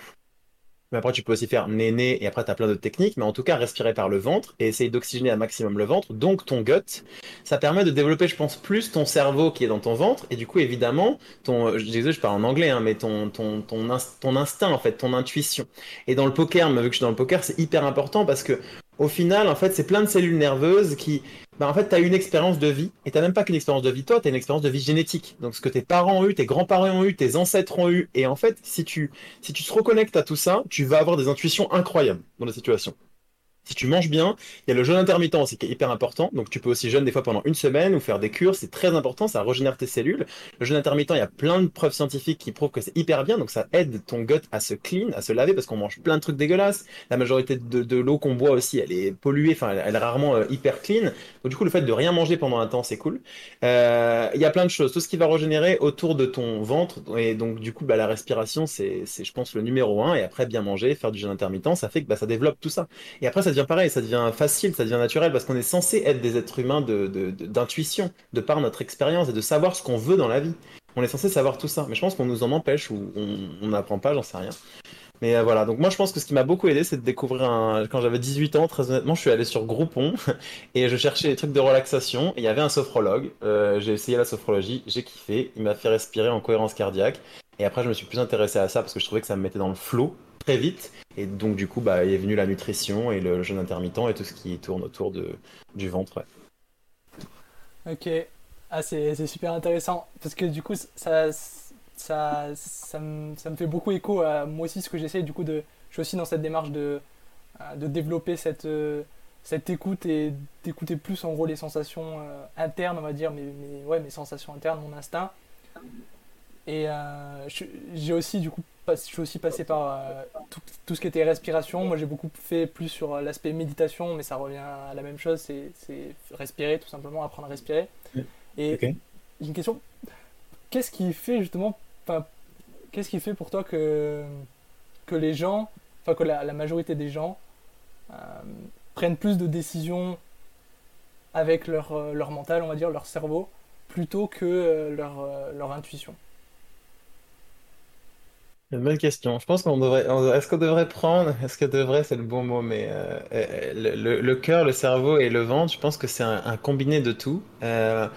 mais après, tu peux aussi faire néné et après, tu as plein d'autres techniques. Mais en tout cas, respirer par le ventre et essayer d'oxygéner un maximum le ventre, donc ton gut. Ça permet de développer, je pense, plus ton cerveau qui est dans ton ventre. Et du coup, évidemment, ton, je disais, je parle en anglais, hein, mais ton instinct, en fait, ton intuition. Et dans le poker, vu que je suis dans le poker, c'est hyper important parce que au final, en fait, c'est plein de cellules nerveuses qui, bah, en fait, tu as une expérience de vie, et tu même pas qu'une expérience de vie toi, tu as une expérience de vie génétique. Donc, ce que tes parents ont eu, tes grands-parents ont eu, tes ancêtres ont eu, et en fait, si tu, si tu te reconnectes à tout ça, tu vas avoir des intuitions incroyables dans la situation. Si tu manges bien, il y a le jeûne intermittent aussi qui est hyper important. Donc tu peux aussi jeûner des fois pendant une semaine ou faire des cures, c'est très important, ça régénère tes cellules. Le jeûne intermittent, il y a plein de preuves scientifiques qui prouvent que c'est hyper bien, donc ça aide ton gut à se clean, à se laver parce qu'on mange plein de trucs dégueulasses. La majorité de, l'eau qu'on boit aussi, elle est polluée, enfin elle, est rarement euh, hyper clean. Donc du coup le fait de rien manger pendant un temps, c'est cool. Euh, il y a plein de choses, tout ce qui va régénérer autour de ton ventre et donc du coup bah, la respiration c'est je pense le numéro un et après bien manger, faire du jeûne intermittent, ça fait que bah, ça développe tout ça. Et après ça pareil, ça devient facile, ça devient naturel, parce qu'on est censé être des êtres humains d'intuition, de, de par notre expérience et de savoir ce qu'on veut dans la vie. On est censé savoir tout ça, mais je pense qu'on nous en empêche ou on n'apprend pas, j'en sais rien. Mais euh, voilà, donc moi je pense que ce qui m'a beaucoup aidé, c'est de découvrir un... Quand j'avais 18 ans, très honnêtement, je suis allé sur Groupon et je cherchais des trucs de relaxation. Il y avait un sophrologue. Euh, j'ai essayé la sophrologie, j'ai kiffé. Il m'a fait respirer en cohérence cardiaque. Et après, je me suis plus intéressé à ça parce que je trouvais que ça me mettait dans le flow très vite. Et donc, du coup, bah, est venu la nutrition et le jeûne intermittent et tout ce qui tourne autour de, du ventre. Ok. Ah, c'est super intéressant. Parce que du coup, ça, ça, ça, me, ça me fait beaucoup écho à moi aussi ce que j'essaie. Du coup, de, je suis aussi dans cette démarche de, euh, de développer cette, euh, cette écoute et d'écouter plus en gros les sensations euh, internes, on va dire, mes, ouais, mes sensations internes, mon instinct. Et j'ai aussi du coup je suis aussi passé par euh, tout, ce qui était respiration. Moi, j'ai beaucoup fait plus sur euh, l'aspect méditation, mais ça revient à la même chose, c'est respirer, tout simplement, apprendre à respirer. Et j'ai une question. Qu'est-ce qui fait justement, qu'est-ce qui fait pour toi que, que les gens, enfin que la, majorité des gens euh, prennent plus de décisions avec leur, leur mental, on va dire, leur cerveau, plutôt que leur, leur intuition? Une bonne question. Je pense qu'on devrait. Est-ce qu'on devrait prendre. Est-ce que devrait, c'est le bon mot, mais euh, euh, le, le, cœur, le cerveau et le ventre, je pense que c'est un, combiné de tout. Euh,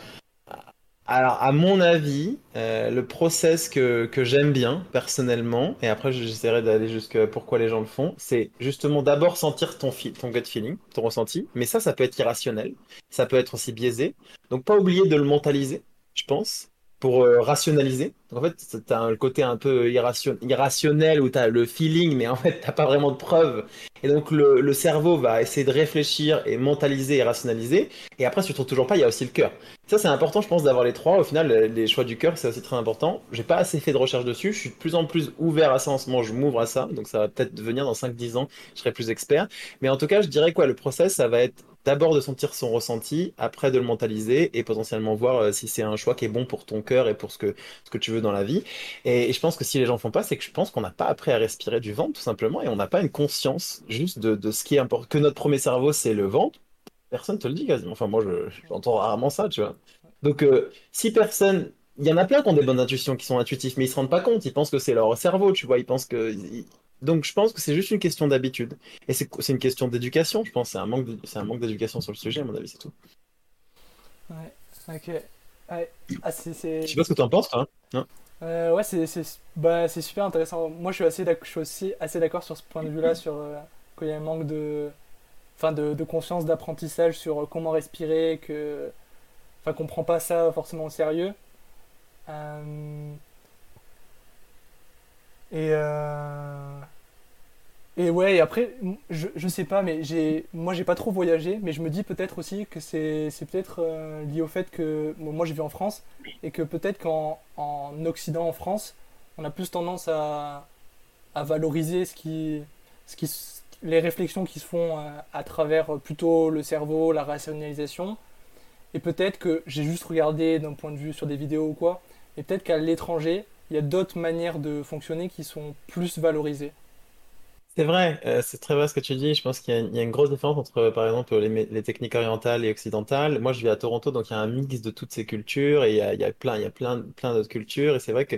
alors, à mon avis, le process que, que j'aime bien, personnellement, et après j'essaierai d'aller jusqu'à pourquoi les gens le font, c'est justement d'abord sentir ton, ton gut feeling, ton ressenti. Mais ça, ça peut être irrationnel. Ça peut être aussi biaisé. Donc, pas oublier de le mentaliser, je pense pour euh, rationaliser. en fait, tu as le côté un peu irrationnel où tu as le feeling, mais en fait, tu pas vraiment de preuves. Et donc, le, cerveau va essayer de réfléchir et mentaliser et rationaliser. Et après, si tu trouves toujours pas, il y a aussi le cœur. Ça, c'est important, je pense, d'avoir les trois. Au final, les choix du cœur, c'est aussi très important. J'ai pas assez fait de recherche dessus. Je suis de plus en plus ouvert à ça en ce moment. Je m'ouvre à ça. Donc, ça va peut-être venir dans 5-10 ans. Je serai plus expert. Mais en tout cas, je dirais quoi, le process, ça va être d'abord de sentir son ressenti, après de le mentaliser et potentiellement voir euh, si c'est un choix qui est bon pour ton cœur et pour ce que, ce que tu veux dans la vie. Et, je pense que si les gens font pas, c'est que je pense qu'on n'a pas appris à respirer du ventre tout simplement et on n'a pas une conscience juste de, ce qui est important. Que notre premier cerveau, c'est le ventre. Personne te le dit quasiment. Enfin, moi, j'entends rarement ça, tu vois. Donc, euh, si personne il y en a plein qui ont des bonnes intuitions, qui sont intuitifs, mais ils se rendent pas compte. Ils pensent que c'est leur cerveau, tu vois. Ils pensent que donc je pense que c'est juste une question d'habitude. Et c'est une question d'éducation, je pense. C'est un manque d'éducation sur le sujet, à mon avis, c'est tout. Ouais, ok. Ouais. Ah, c'est, Je sais pas ce que tu en penses, toi. Hein euh, ouais, c'est, bah, super intéressant. Moi, je suis assez d'accord, je suis aussi assez d'accord sur ce point de vue-là, sur euh, qu'il y a un manque de, enfin, de, de conscience, d'apprentissage sur euh, comment respirer, que, enfin, qu'on prend pas ça forcément au sérieux. Euh... Et, euh... Et ouais, et après, je, je sais pas, mais j'ai, moi j'ai pas trop voyagé, mais je me dis peut-être aussi que c'est, peut-être euh, lié au fait que moi je vis en France et que peut-être qu'en en Occident, en France, on a plus tendance à, à valoriser ce qui, ce qui, les réflexions qui se font à, à travers euh, plutôt le cerveau, la rationalisation. Et peut-être que j'ai juste regardé d'un point de vue sur des vidéos ou quoi, et peut-être qu'à l'étranger, il y a d'autres manières de fonctionner qui sont plus valorisées. C'est vrai, euh, c'est très vrai ce que tu dis. Je pense qu'il y a, une grosse différence entre, par exemple, les, techniques orientales et occidentales. Moi, je vis à Toronto, donc il y a un mix de toutes ces cultures et il y a, il y a plein, il y a plein, plein d'autres cultures. Et c'est vrai que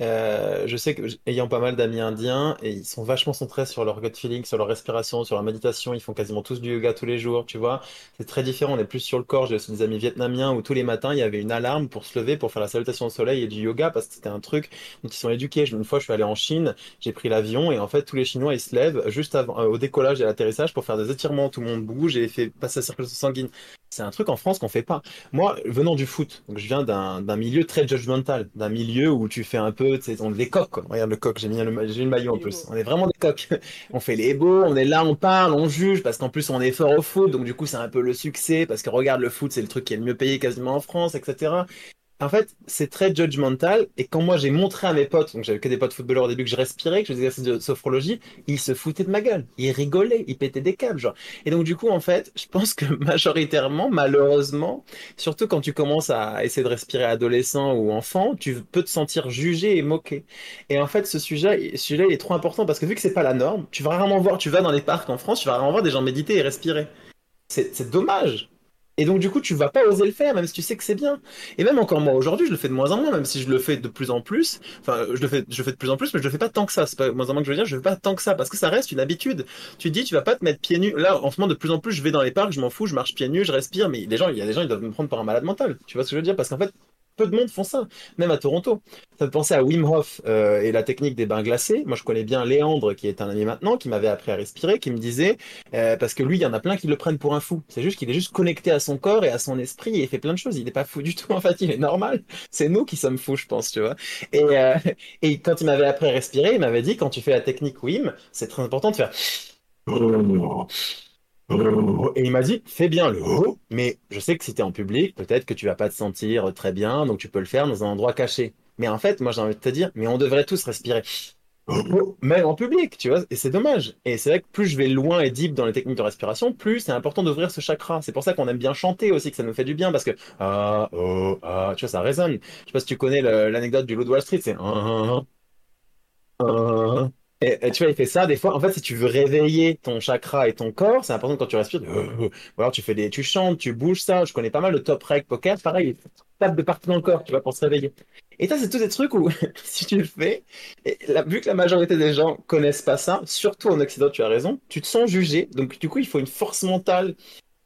euh, je sais que, ayant pas mal d'amis indiens, et ils sont vachement centrés sur leur gut feeling, sur leur respiration, sur leur méditation. Ils font quasiment tous du yoga tous les jours, tu vois. C'est très différent. On est plus sur le corps. J'ai aussi des amis vietnamiens où tous les matins, il y avait une alarme pour se lever, pour faire la salutation au soleil et du yoga parce que c'était un truc dont ils sont éduqués. Une fois, je suis allé en Chine. J'ai pris l'avion et en fait, tous les Chinois, ils se lèvent juste avant, euh, au décollage et à l'atterrissage pour faire des étirements. Tout le monde bouge et fait passer la circulation sanguine. C'est un truc en France qu'on fait pas. Moi, venant du foot, donc je viens d'un milieu très judgmental, d'un milieu où tu fais un peu, tu sais, on est des coqs, quoi. Regarde le coq, j'ai mis le, j'ai le maillot en plus. On est vraiment des coqs. On fait les beaux, on est là, on parle, on juge, parce qu'en plus on est fort au foot, donc du coup c'est un peu le succès, parce que regarde le foot, c'est le truc qui est le mieux payé quasiment en France, etc. En fait, c'est très judgmental. Et quand moi j'ai montré à mes potes, donc j'avais que des potes footballeurs au début que je respirais, que je faisais des exercices de sophrologie, ils se foutaient de ma gueule. Ils rigolaient, ils pétaient des câbles, genre. Et donc du coup, en fait, je pense que majoritairement, malheureusement, surtout quand tu commences à essayer de respirer adolescent ou enfant, tu peux te sentir jugé et moqué. Et en fait, ce sujet, celui-là, il est trop important parce que vu que c'est pas la norme, tu vas rarement voir, tu vas dans les parcs en France, tu vas rarement voir des gens méditer et respirer. C'est dommage. Et donc, du coup, tu vas pas oser le faire, même si tu sais que c'est bien. Et même encore moi, aujourd'hui, je le fais de moins en moins, même si je le fais de plus en plus. Enfin, je le fais, je fais de plus en plus, mais je le fais pas tant que ça. C'est pas moins en moins que je veux dire, je le fais pas tant que ça, parce que ça reste une habitude. Tu dis, tu vas pas te mettre pieds nus. Là, en ce moment, de plus en plus, je vais dans les parcs, je m'en fous, je marche pieds nus, je respire, mais les gens, il y a des gens, ils doivent me prendre pour un malade mental. Tu vois ce que je veux dire? Parce qu'en fait, peu de monde font ça, même à Toronto. Ça me pensait à Wim Hof euh, et la technique des bains glacés. Moi, je connais bien Léandre, qui est un ami maintenant, qui m'avait appris à respirer, qui me disait, euh, parce que lui, il y en a plein qui le prennent pour un fou. C'est juste qu'il est juste connecté à son corps et à son esprit et fait plein de choses. Il n'est pas fou du tout, en fait, il est normal. C'est nous qui sommes fous, je pense, tu vois. Et, euh, et quand il m'avait appris à respirer, il m'avait dit, quand tu fais la technique Wim, c'est très important de faire et il m'a dit, fais bien le oh, mais je sais que si tu es en public, peut-être que tu vas pas te sentir très bien, donc tu peux le faire dans un endroit caché. Mais en fait, moi j'ai envie de te dire, mais on devrait tous respirer. Même en public, tu vois, et c'est dommage. Et c'est vrai que plus je vais loin et deep dans les techniques de respiration, plus c'est important d'ouvrir ce chakra. C'est pour ça qu'on aime bien chanter aussi, que ça nous fait du bien, parce que ah, oh, ah, tu vois, ça résonne. Je sais pas si tu connais l'anecdote du loup de Wall Street, c'est ah, ah, ah. Et, tu vois, il fait ça des fois. En fait, si tu veux réveiller ton chakra et ton corps, c'est important quand tu respires. de- Ou alors tu fais des, tu chantes, tu bouges ça. Je connais pas mal de top rec poker, pareil, il tape de partout dans le corps, tu vois, pour se réveiller. Et ça, c'est tous des trucs où, si tu le fais, la- vu que la majorité des gens connaissent pas ça, surtout en Occident, tu as raison, tu te sens jugé. Donc, du coup, il faut une force mentale,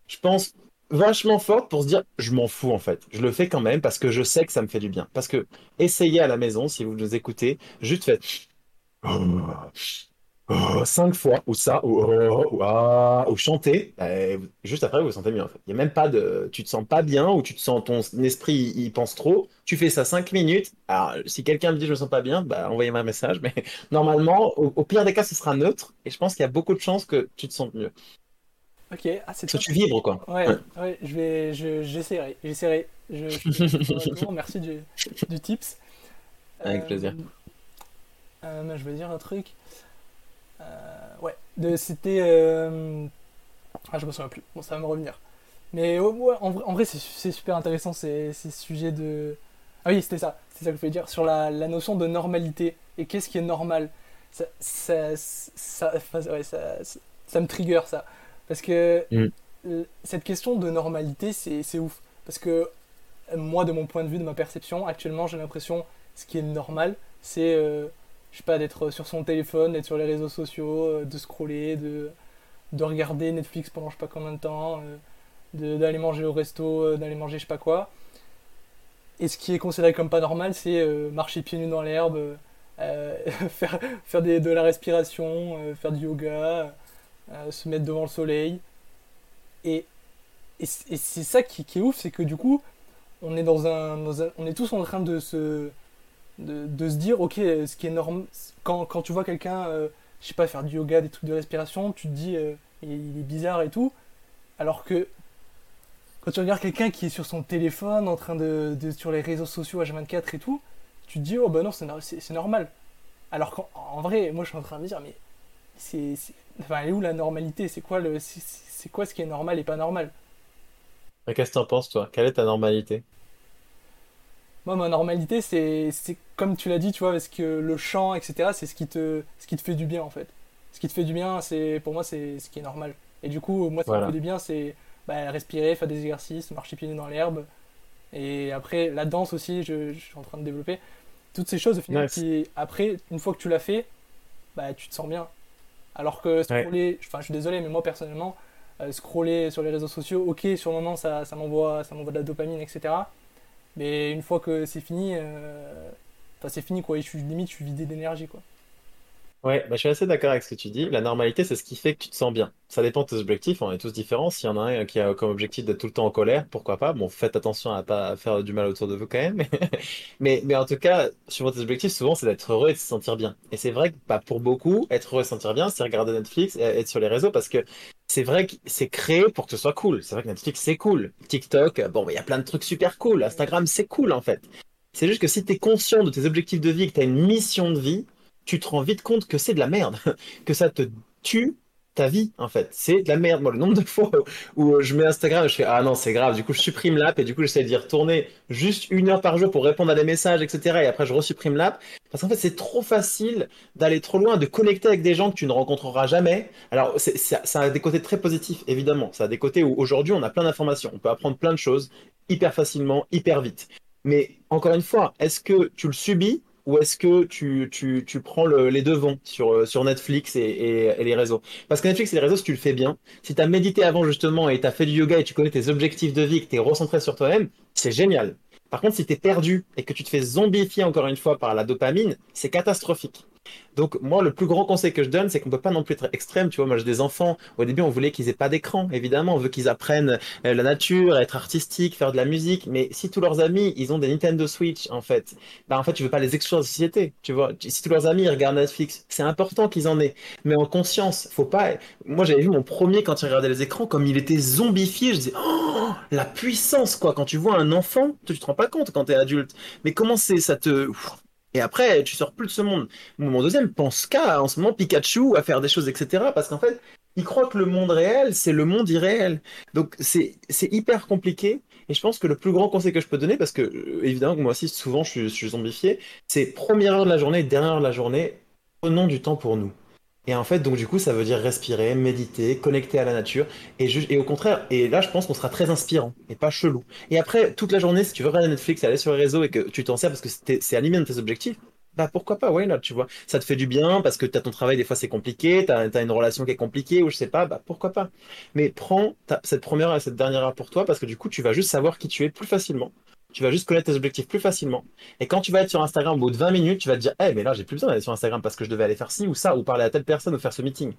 je pense, vachement forte pour se dire, je m'en fous, en fait. Je le fais quand même parce que je sais que ça me fait du bien. Parce que, essayez à la maison, si vous nous écoutez, juste faites cinq fois, ou ça, ou, ou, ah, ou chanter, euh, juste après vous vous sentez mieux en fait. Il y a même pas de, tu te sens pas bien ou tu te sens ton esprit il, pense trop. Tu fais ça cinq minutes. Alors si quelqu'un me dit je me sens pas bien, bah envoyez-moi un message. Mais normalement, au, au pire des cas, ce sera neutre et je pense qu'il y a beaucoup de chances que tu te sentes mieux. Ok, ah, c'est que tu vibres quoi. Ouais, Ouais. ouais, je vais, je, j'essaierai, j'essaierai. Je, je, je- je- merci du, du tips. Avec plaisir. Euh, je vais dire un truc. Euh, ouais, de, c'était. euh, ah, je me souviens plus. Bon, ça va me revenir. Mais ouais, ouais, en vrai, c'est, super intéressant ces, ces sujets de. Ah oui, c'était ça. C'est ça que je voulais dire. Sur la, la notion de normalité. Et qu'est-ce qui est normal? Ça, ça, ouais, ça, me trigger ça. Parce que Mm. cette question de normalité, c'est, ouf. Parce que moi, de mon point de vue, de ma perception, actuellement, j'ai l'impression ce qui est normal, c'est, euh, je sais pas, d'être sur son téléphone, d'être sur les réseaux sociaux, euh, de scroller, de, de regarder Netflix pendant je sais pas combien de temps, euh, d'aller manger au resto, euh, d'aller manger je sais pas quoi. Et ce qui est considéré comme pas normal, c'est marcher pieds nus dans l'herbe, faire, faire des- de la respiration, faire du yoga, se mettre devant le soleil. Et, et, c'est ça qui, qui est ouf, c'est que du coup, on est dans un- on est tous en train de se, de, se dire, ok, ce qui est norm, quand, quand tu vois quelqu'un euh, je sais pas, faire du yoga, des trucs de respiration, tu te dis, euh, il, est bizarre et tout. Alors que quand tu regardes quelqu'un qui est sur son téléphone, en train de, sur les réseaux sociaux H24 et tout, tu te dis, oh bah non, c'est no- c'est- c'est normal. Alors qu'en en vrai, moi je suis en train de me dire, mais c'est. Enfin, elle est où la normalité? C'est quoi, le, c'est quoi ce qui est normal et pas normal? Qu'est-ce que t'en penses, toi? Quelle est ta normalité? Moi, ma normalité, c'est comme tu l'as dit, tu vois, parce que le chant, etc., c'est ce qui te, ce qui te fait du bien en fait. Ce qui te fait du bien, c'est pour moi, c'est ce qui est normal. Et du coup, moi, ce qui me Voilà. fait du bien, c'est bah, respirer, faire des exercices, marcher pieds nus dans l'herbe. Et après, la danse aussi, je, je suis en train de développer. Toutes ces choses, au final, Nice. qui, après, une fois que tu l'as fait, bah, tu te sens bien. Alors que scroller, enfin, je suis désolé, mais moi, personnellement, euh, scroller sur les réseaux sociaux, ok, sur le moment, ça, ça m'envoie, ça m'envoie de la dopamine, etc. Mais une fois que c'est fini, euh, enfin, c'est fini, quoi. Et je suis, limite, je suis vidé d'énergie, quoi. Ouais, bah, je suis assez d'accord avec ce que tu dis. La normalité, c'est ce qui fait que tu te sens bien. Ça dépend de tes objectifs, on est tous différents. S'il y en a un qui a comme objectif d'être tout le temps en colère, pourquoi pas? Bon, faites attention à pas faire du mal autour de vous quand même. Mais, mais en tout cas, suivant tes objectifs, souvent, c'est d'être heureux et de se sentir bien. Et c'est vrai que pour beaucoup, être heureux et se sentir bien, c'est regarder Netflix et être sur les réseaux parce que c'est vrai que c'est créé pour que ce soit cool. C'est vrai que Netflix, c'est cool. TikTok, bon, bah, il y a plein de trucs super cool. Instagram, c'est cool en fait. C'est juste que si tu es conscient de tes objectifs de vie, que tu as une mission de vie, tu te rends vite compte que c'est de la merde, que ça te tue ta vie en fait. C'est de la merde. Moi, le nombre de fois où, où je mets Instagram, je fais ah non, c'est grave. Du coup, je supprime l'app et du coup, j'essaie d'y retourner juste une heure par jour pour répondre à des messages, etc. Et après, je resupprime l'app parce qu'en fait, c'est trop facile d'aller trop loin, de connecter avec des gens que tu ne rencontreras jamais. Alors, c'est, ça, ça a des côtés très positifs, évidemment. Ça a des côtés où aujourd'hui, on a plein d'informations, on peut apprendre plein de choses hyper facilement, hyper vite. Mais encore une fois, est-ce que tu le subis? Ou est-ce que tu, tu, tu prends le- les devants sur, euh, sur Netflix et, et- les réseaux? Parce que Netflix et les réseaux, si tu le fais bien, si tu as médité avant justement et tu as fait du yoga et tu connais tes objectifs de vie, que tu es recentré sur toi-même, c'est génial. Par contre, si tu perdu et que tu te fais zombifier encore une fois par la dopamine, c'est catastrophique. Donc moi, le plus grand conseil que je donne, c'est qu'on peut pas non plus être extrême. Tu vois, moi j'ai des enfants. Au début, on voulait qu'ils aient pas d'écran. Évidemment, on veut qu'ils apprennent euh, la nature, être artistique, faire de la musique. Mais si tous leurs amis, ils ont des Nintendo Switch, en fait, bah en fait, tu veux pas les exclure de la société. Tu vois, si tous leurs amis ils regardent Netflix, c'est important qu'ils en aient. Mais en conscience, faut pas. Moi, j'avais vu mon premier quand il regardait les écrans, comme il était zombifié. Je disais, oh, la puissance, quoi. Quand tu vois un enfant, tu te rends pas compte quand t'es adulte. Mais comment c'est, ça te et après, tu sors plus de ce monde. Mon deuxième pense qu'à, en ce moment, Pikachu, à faire des choses, etc. Parce qu'en fait, il croit que le monde réel, c'est le monde irréel. Donc, c'est, hyper compliqué. Et je pense que le plus grand conseil que je peux donner, parce que, euh, évidemment, moi aussi, souvent, je suis, je suis zombifié, c'est première heure de la journée, dernière heure de la journée, prenons du temps pour nous. Et en fait, donc, du coup, ça veut dire respirer, méditer, connecter à la nature. Et, et au contraire, et là, je pense qu'on sera très inspirant et pas chelou. Et après, toute la journée, si tu veux regarder Netflix, aller sur les réseaux et que tu t'en sers parce que c'est aligné dans tes objectifs, bah pourquoi pas, why not, tu vois? Ça te fait du bien parce que t'as ton travail, des fois c'est compliqué, t'as, t'as une relation qui est compliquée ou je sais pas, bah pourquoi pas? Mais prends cette première et cette dernière heure pour toi parce que du coup, tu vas juste savoir qui tu es plus facilement. Tu vas juste connaître tes objectifs plus facilement. Et quand tu vas être sur Instagram au bout de 20 minutes, tu vas te dire, eh, mais là, j'ai plus besoin d'aller sur Instagram parce que je devais aller faire ci ou ça, ou parler à telle personne ou faire ce meeting.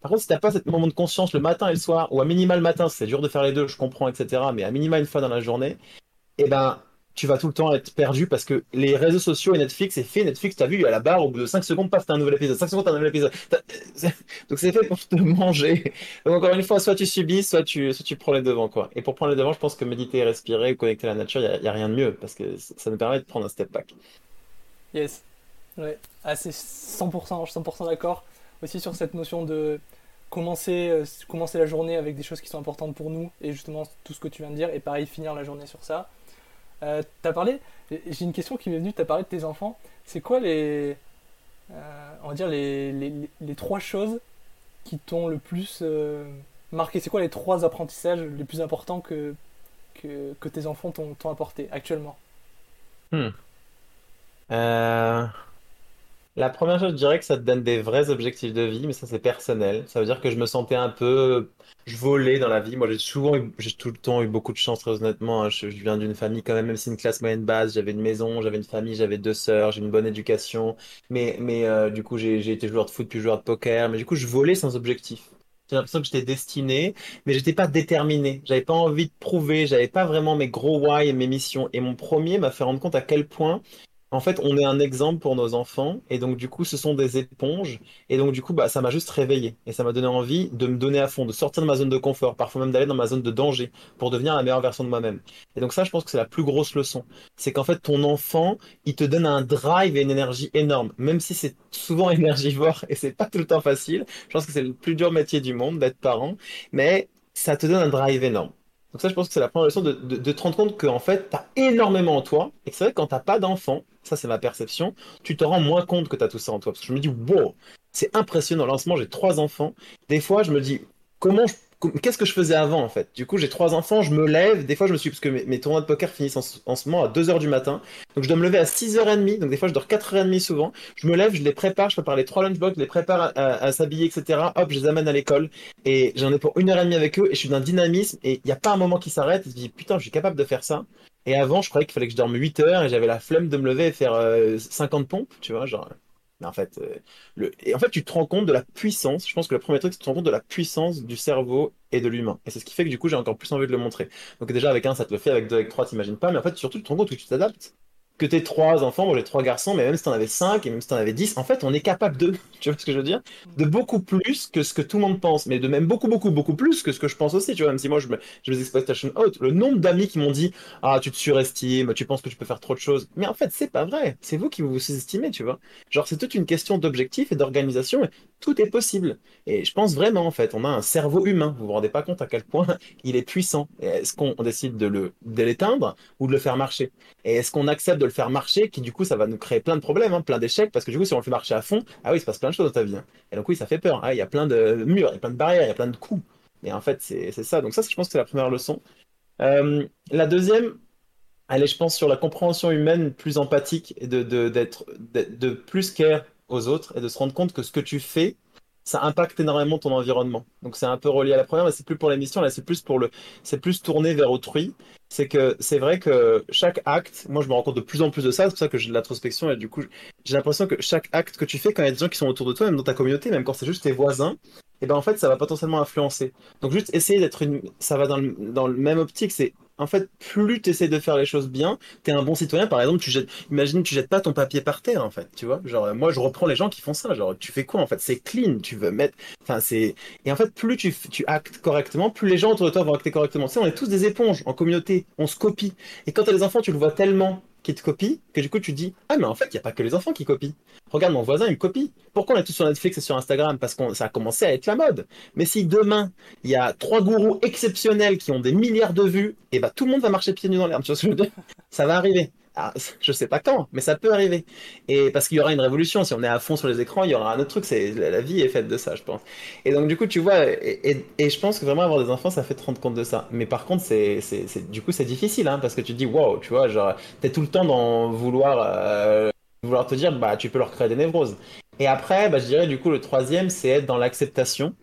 Par contre, si t'as pas ce moment de conscience le matin et le soir, ou à minima le matin, c'est dur de faire les deux, je comprends, etc., mais à minima une fois dans la journée, eh ben, tu vas tout le temps être perdu parce que les réseaux sociaux et Netflix, c'est fait. Netflix, t'as vu, à la barre, au bout de 5 secondes, paf, t'as un nouvel épisode. 5 secondes, t'as un nouvel épisode. Donc c'est fait pour te manger. Donc encore une fois, soit tu subis, soit tu, soit tu prends les devants, quoi. Et pour prendre les devants, je pense que méditer, respirer, connecter la nature, il y a, rien de mieux parce que ça nous permet de prendre un step back. Yes. Ouais. Ah, c'est 100%, je suis 100% d'accord. Aussi sur cette notion de commencer, euh, commencer la journée avec des choses qui sont importantes pour nous et justement tout ce que tu viens de dire et pareil finir la journée sur ça. Euh, t'as parlé, j'ai une question qui m'est venue, t'as parlé de tes enfants. C'est quoi les, euh, on va dire les, les, trois choses qui t'ont le plus euh, marqué? C'est quoi les trois apprentissages les plus importants que, que, tes enfants t'ont t'ont apporté actuellement? Hmm. La première chose, je dirais que ça te donne des vrais objectifs de vie, mais ça c'est personnel. Ça veut dire que je me sentais un peu, je volais dans la vie. Moi, j'ai souvent j'ai tout le temps eu beaucoup de chance, très honnêtement. Je, viens d'une famille quand même, même si une classe moyenne basse, j'avais une maison, j'avais une famille, j'avais deux sœurs, j'ai une bonne éducation. Mais, mais euh, du coup, j'ai, j'ai été joueur de foot puis joueur de poker. Mais du coup, je volais sans objectif. J'ai l'impression que j'étais destiné, mais j'étais pas déterminé. J'avais pas envie de prouver, j'avais pas vraiment mes gros why et mes missions. Et mon premier m'a fait rendre compte à quel point en fait, on est un exemple pour nos enfants, et donc du coup, ce sont des éponges, et donc du coup, bah, ça m'a juste réveillé, et ça m'a donné envie de me donner à fond, de sortir de ma zone de confort, parfois même d'aller dans ma zone de danger, pour devenir la meilleure version de moi-même. Et donc ça, je pense que c'est la plus grosse leçon. C'est qu'en fait, ton enfant, il te donne un drive et une énergie énorme, même si c'est souvent énergivore, et c'est pas tout le temps facile. Je pense que c'est le plus dur métier du monde d'être parent, mais ça te donne un drive énorme. Donc ça, je pense que c'est la première leçon de, de- te rendre compte qu'en fait, tu as énormément en toi, et c'est vrai que quand t'as pas d'enfant, ça c'est ma perception, tu te rends moins compte que tu as tout ça en toi. Parce que je me dis, wow, c'est impressionnant. Là, j'ai trois enfants. Des fois, je me dis, comment je- Qu'est-ce que je faisais avant en fait? Du coup, j'ai trois enfants, je me lève. Des fois, je me suis. Parce que mes, tournois de poker finissent en, ce en ce moment à deux heures du matin. Donc, je dois me lever à 6h30. Donc, des fois, je dors 4h30 souvent. Je me lève, je les prépare, je prépare les trois lunchbox, je les prépare à, s'habiller, etc. Hop, je les amène à l'école. Et j'en ai pour une heure et avec eux. Et je suis d'un dynamisme. Et il n'y a pas un moment qui s'arrête. Et je me dis, putain, je suis capable de faire ça. Et avant, je croyais qu'il fallait que je dorme 8 heures. Et j'avais la flemme de me lever et faire euh, 50 pompes. Tu vois, genre. En fait, euh, et en fait, tu te rends compte de la puissance. Je pense que le premier truc, c'est que tu te rends compte de la puissance du cerveau et de l'humain. Et c'est ce qui fait que du coup, j'ai encore plus envie de le montrer. Donc déjà, avec un, ça te le fait, avec deux, avec trois, t'imagines pas. Mais en fait, surtout, tu te rends compte que tu t'adaptes. Que t'es trois enfants, moi j'ai trois garçons, mais même si t'en avais cinq et même si t'en avais dix, en fait, on est capable de, tu vois ce que je veux dire? De beaucoup plus que ce que tout le monde pense, mais de même beaucoup, beaucoup, beaucoup plus que ce que je pense aussi, tu vois, même si moi je me, j'ai mes expectations hautes. Le nombre d'amis qui m'ont dit, ah, tu te surestimes, tu penses que tu peux faire trop de choses. Mais en fait, c'est pas vrai. C'est vous qui vous sous-estimez, tu vois. Genre, c'est toute une question d'objectif et d'organisation. Et Tout est possible. Et je pense vraiment, en fait, on a un cerveau humain. Vous vous rendez pas compte à quel point il est puissant. Et Est-ce qu'on décide de le, de l'éteindre ou de le faire marcher? Et est-ce qu'on accepte de le faire marcher, qui du coup, ça va nous créer plein de problèmes, hein, plein d'échecs, parce que du coup, si on le fait marcher à fond, ah oui, il se passe plein de choses dans ta vie. hein. Et donc oui, ça fait peur. Ah, il y a plein de murs, il y a plein de barrières, il y a plein de coups. Mais en fait, c'est ça. Donc ça, je pense que c'est la première leçon. Euh, la deuxième, elle est, je pense, sur la compréhension humaine plus empathique et de, d'être, de, de plus care aux autres et de se rendre compte que ce que tu fais, ça impacte énormément ton environnement. Donc c'est un peu relié à la première, mais c'est plus pour l'émission, là c'est plus pour le, c'est plus tourné vers autrui. C'est que c'est vrai que chaque acte, moi je me rends compte de plus en plus de ça, c'est pour ça que j'ai de l'introspection et du coup j'ai l'impression que chaque acte que tu fais quand il y a des gens qui sont autour de toi, même dans ta communauté, même quand c'est juste tes voisins, et ben en fait ça va potentiellement influencer. Donc juste essayer d'être une, ça va dans le, dans le même optique, c'est en fait plus tu essaies de faire les choses bien, t'es un bon citoyen. Par exemple, tu jettes, imagine tu jettes pas ton papier par terre en fait, tu vois. Genre moi je reprends les gens qui font ça, genre tu fais quoi en fait? C'est clean, tu veux mettre, enfin c'est et en fait plus tu, tu actes correctement, plus les gens autour de toi vont acter correctement. Tu on est tous des éponges en communauté, on se copie. Et quand t'as des enfants, tu le vois tellement qu'ils te copient que du coup tu dis ah mais en fait il y a pas que les enfants qui copient. Regarde mon voisin il copie. Pourquoi on est tous sur Netflix et sur Instagram? Parce que ça a commencé à être la mode. Mais si demain il y a trois gourous exceptionnels qui ont des milliards de vues, et bah tout le monde va marcher pieds nus dans l'herbe. Ça va arriver. Ah, je sais pas quand, mais ça peut arriver. Et parce qu'il y aura une révolution, si on est à fond sur les écrans, il y aura un autre truc. La vie est faite de ça, je pense. Et donc du coup, tu vois, et, je pense que vraiment avoir des enfants, ça fait te rendre compte de ça. Mais par contre, c'est, du coup, c'est difficile, hein, parce que tu te dis, wow, tu vois, genre, t'es tout le temps dans vouloir, euh, vouloir te dire, bah, tu peux leur créer des névroses. Et après, bah, je dirais, du coup, le troisième, c'est être dans l'acceptation.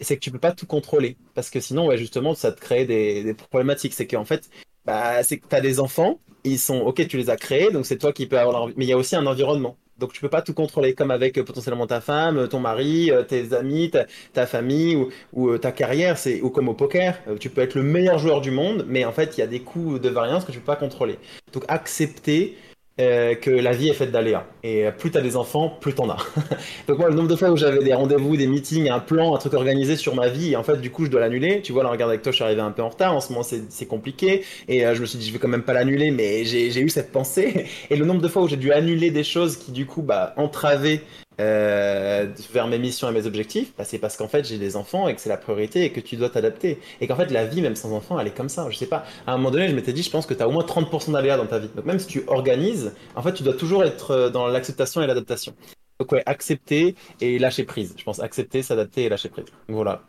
C'est que tu peux pas tout contrôler. Parce que sinon, justement, ça te crée des, des problématiques. C'est qu'en fait, bah, c'est que tu as des enfants, ils sont, ok, tu les as créés, donc c'est toi qui peux avoir. Mais il y a aussi un environnement. Donc tu peux pas tout contrôler, comme avec euh, potentiellement ta femme, euh, ton mari, euh, tes amis, ta, famille ou, ou, ta carrière, c'est ou comme au poker, tu peux être le meilleur joueur du monde, mais en fait il y a des coups de variance que tu peux pas contrôler. Donc accepter euh, que la vie est faite d'aléas. Et euh, plus tu as des enfants, plus t'en as. Donc moi, le nombre de fois où j'avais des rendez-vous, des meetings, un plan, un truc organisé sur ma vie, et en fait, du coup, je dois l'annuler. Tu vois, là, regarde avec toi, je suis arrivé un peu en retard. En ce moment, c'est compliqué. Et euh, je me suis dit, je vais quand même pas l'annuler, mais j'ai j'ai eu cette pensée. Et le nombre de fois où j'ai dû annuler des choses qui, du coup, bah, entravaient euh, vers mes missions et mes objectifs, bah, c'est parce qu'en fait, j'ai des enfants et que c'est la priorité et que tu dois t'adapter. Et qu'en fait, la vie, même sans enfants, elle est comme ça. Je sais pas. À un moment donné, je m'étais dit, je pense que tu as au moins 30% d'aléas dans ta vie. Donc même si tu organises, en fait, tu dois toujours être euh, dans l'acceptation et l'adaptation. Donc ouais, accepter et lâcher prise. Je pense accepter, s'adapter et lâcher prise. Voilà.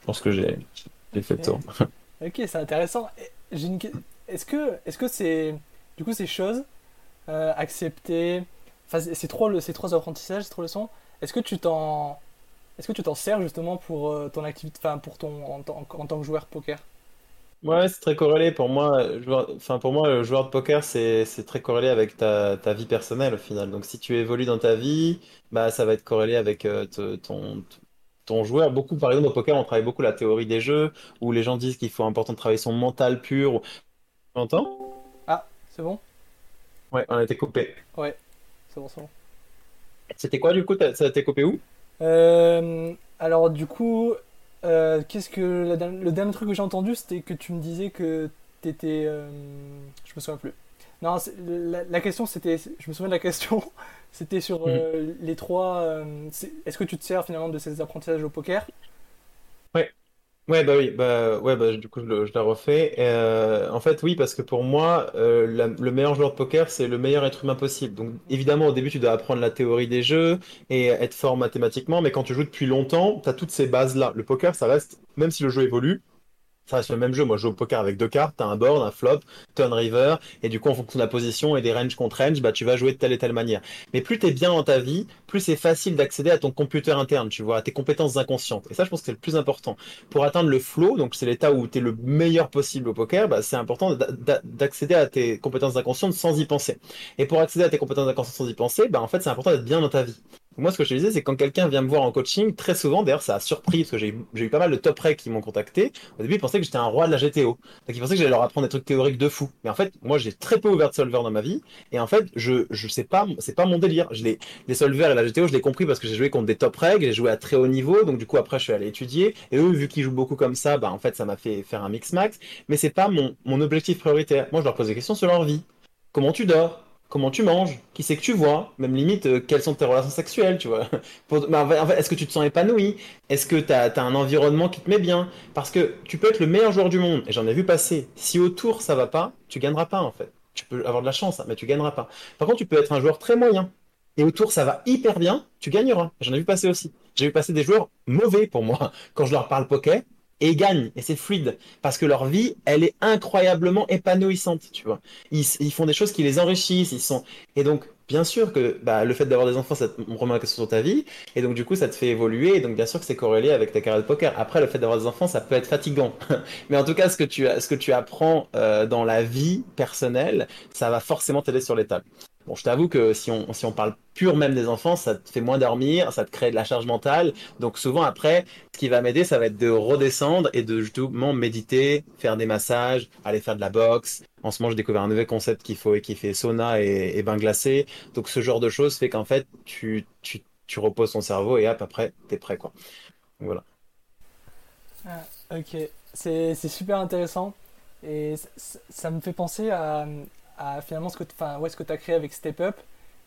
Je pense que j'ai fait le. Ok, c'est intéressant. Une... Est-ce que est-ce c'est du coup ces choses euh, accepter, enfin c'est trois le- ces trois apprentissages, ces trois leçons. Est-ce que tu t'en est-ce que tu t'en sers justement pour euh, ton activité, enfin pour ton en, tant en tant que joueur poker? Ouais, c'est très corrélé. Pour moi, joueur, enfin pour moi, le joueur de poker, c'est c'est très corrélé avec ta, ta vie personnelle au final. Donc si tu évolues dans ta vie, bah ça va être corrélé avec euh, te- ton ton joueur. Beaucoup, par exemple, au poker, on travaille beaucoup la théorie des jeux, où les gens disent qu'il faut important de travailler son mental pur. Tu m'entends? Ah, c'est bon? Ouais, on a été coupé. Ouais, C'était quoi du coup? Ça été coupé où? Euh, alors du coup, euh, qu'est-ce que la le dernier truc que j'ai entendu, c'était que tu me disais que t'étais, euh, je me souviens plus. Non, c'est- la, la question c'était, je me souviens de la question, c'était sur Mhm. les trois. est-ce que tu te sers finalement de ces apprentissages au poker? Ouais. Ouais, bah oui, bah, ouais, bah, du coup, je, la refais. Euh, en fait, oui, parce que pour moi, euh, le meilleur joueur de poker, c'est le meilleur être humain possible. Donc, évidemment, au début, tu dois apprendre la théorie des jeux et être fort mathématiquement, mais quand tu joues depuis longtemps, tu toutes ces bases-là. Le poker, ça reste, même si le jeu évolue, ça reste le même jeu. Moi, je joue au poker avec deux cartes, t'as un board, un flop, turn river, et du coup, en fonction de la position et des ranges contre range, bah, tu vas jouer de telle et telle manière. Mais plus t'es bien dans ta vie, plus c'est facile d'accéder à ton computer interne, tu vois, à tes compétences inconscientes. Et ça, je pense que c'est le plus important. Pour atteindre le flow, donc c'est l'état où t'es le meilleur possible au poker, bah, c'est important d'a- d'a- d'accéder à tes compétences inconscientes sans y penser. Et pour accéder à tes compétences inconscientes sans y penser, bah, en fait, c'est important d'être bien dans ta vie. Moi, ce que je te disais, c'est quand quelqu'un vient me voir en coaching, très souvent, d'ailleurs, ça a surpris, parce que j'ai eu pas mal de top recs qui m'ont contacté. Au début, ils pensaient que j'étais un roi de la GTO. Donc, ils pensaient que j'allais leur apprendre des trucs théoriques de fou. Mais en fait, moi, j'ai très peu ouvert de solver dans ma vie. Et en fait, je, je sais pas, c'est pas mon délire. Je les, les solvers et la GTO, je l'ai compris parce que j'ai joué contre des top regs, j'ai joué à très haut niveau. Donc, du coup, après, je suis allé étudier. Et eux, vu qu'ils jouent beaucoup comme ça, bah, en fait, ça m'a fait faire un mix max. Mais c'est pas mon, mon objectif prioritaire. Moi, je leur pose des questions sur leur vie. Comment tu dors? Comment tu manges? Qui c'est que tu vois? Même limite, euh, quelles sont tes relations sexuelles, tu vois? En est-ce que tu te sens épanoui? Est-ce que tu as, un environnement qui te met bien? Parce que tu peux être le meilleur joueur du monde, et j'en ai vu passer. Si autour ça va pas, tu gagneras pas en fait. Tu peux avoir de la chance, hein, mais tu gagneras pas. Par contre, tu peux être un joueur très moyen, et autour ça va hyper bien, tu gagneras. J'en ai vu passer aussi. J'ai vu passer des joueurs mauvais pour moi quand je leur parle poker, et ils gagnent, et c'est fluide, parce que leur vie, elle est incroyablement épanouissante, tu vois. Ils, ils font des choses qui les enrichissent, ils sont... Et donc, bien sûr que bah, le fait d'avoir des enfants, ça te remet en question sur ta vie, et donc du coup, ça te fait évoluer, et donc bien sûr que c'est corrélé avec ta carrière de poker. Après, le fait d'avoir des enfants, ça peut être fatigant. Mais en tout cas, ce que tu, ce que tu apprends euh, dans la vie personnelle, ça va forcément t'aider sur les tables. Bon, je t'avoue que si on, si on parle pur même des enfants, ça te fait moins dormir, ça te crée de la charge mentale. Donc souvent après, ce qui va m'aider, ça va être de redescendre et de justement méditer, faire des massages, aller faire de la boxe. En ce moment, j'ai découvert un nouveau concept qu'il faut et qui fait sauna et, bain glacé. Donc ce genre de choses fait qu'en fait, tu, tu, tu reposes ton cerveau et hop, après, t'es prêt, quoi. Voilà. Ah, ok, c'est super intéressant et ça me fait penser à, à finalement ce que, enfin, ouais, ce que tu as créé avec Step Up,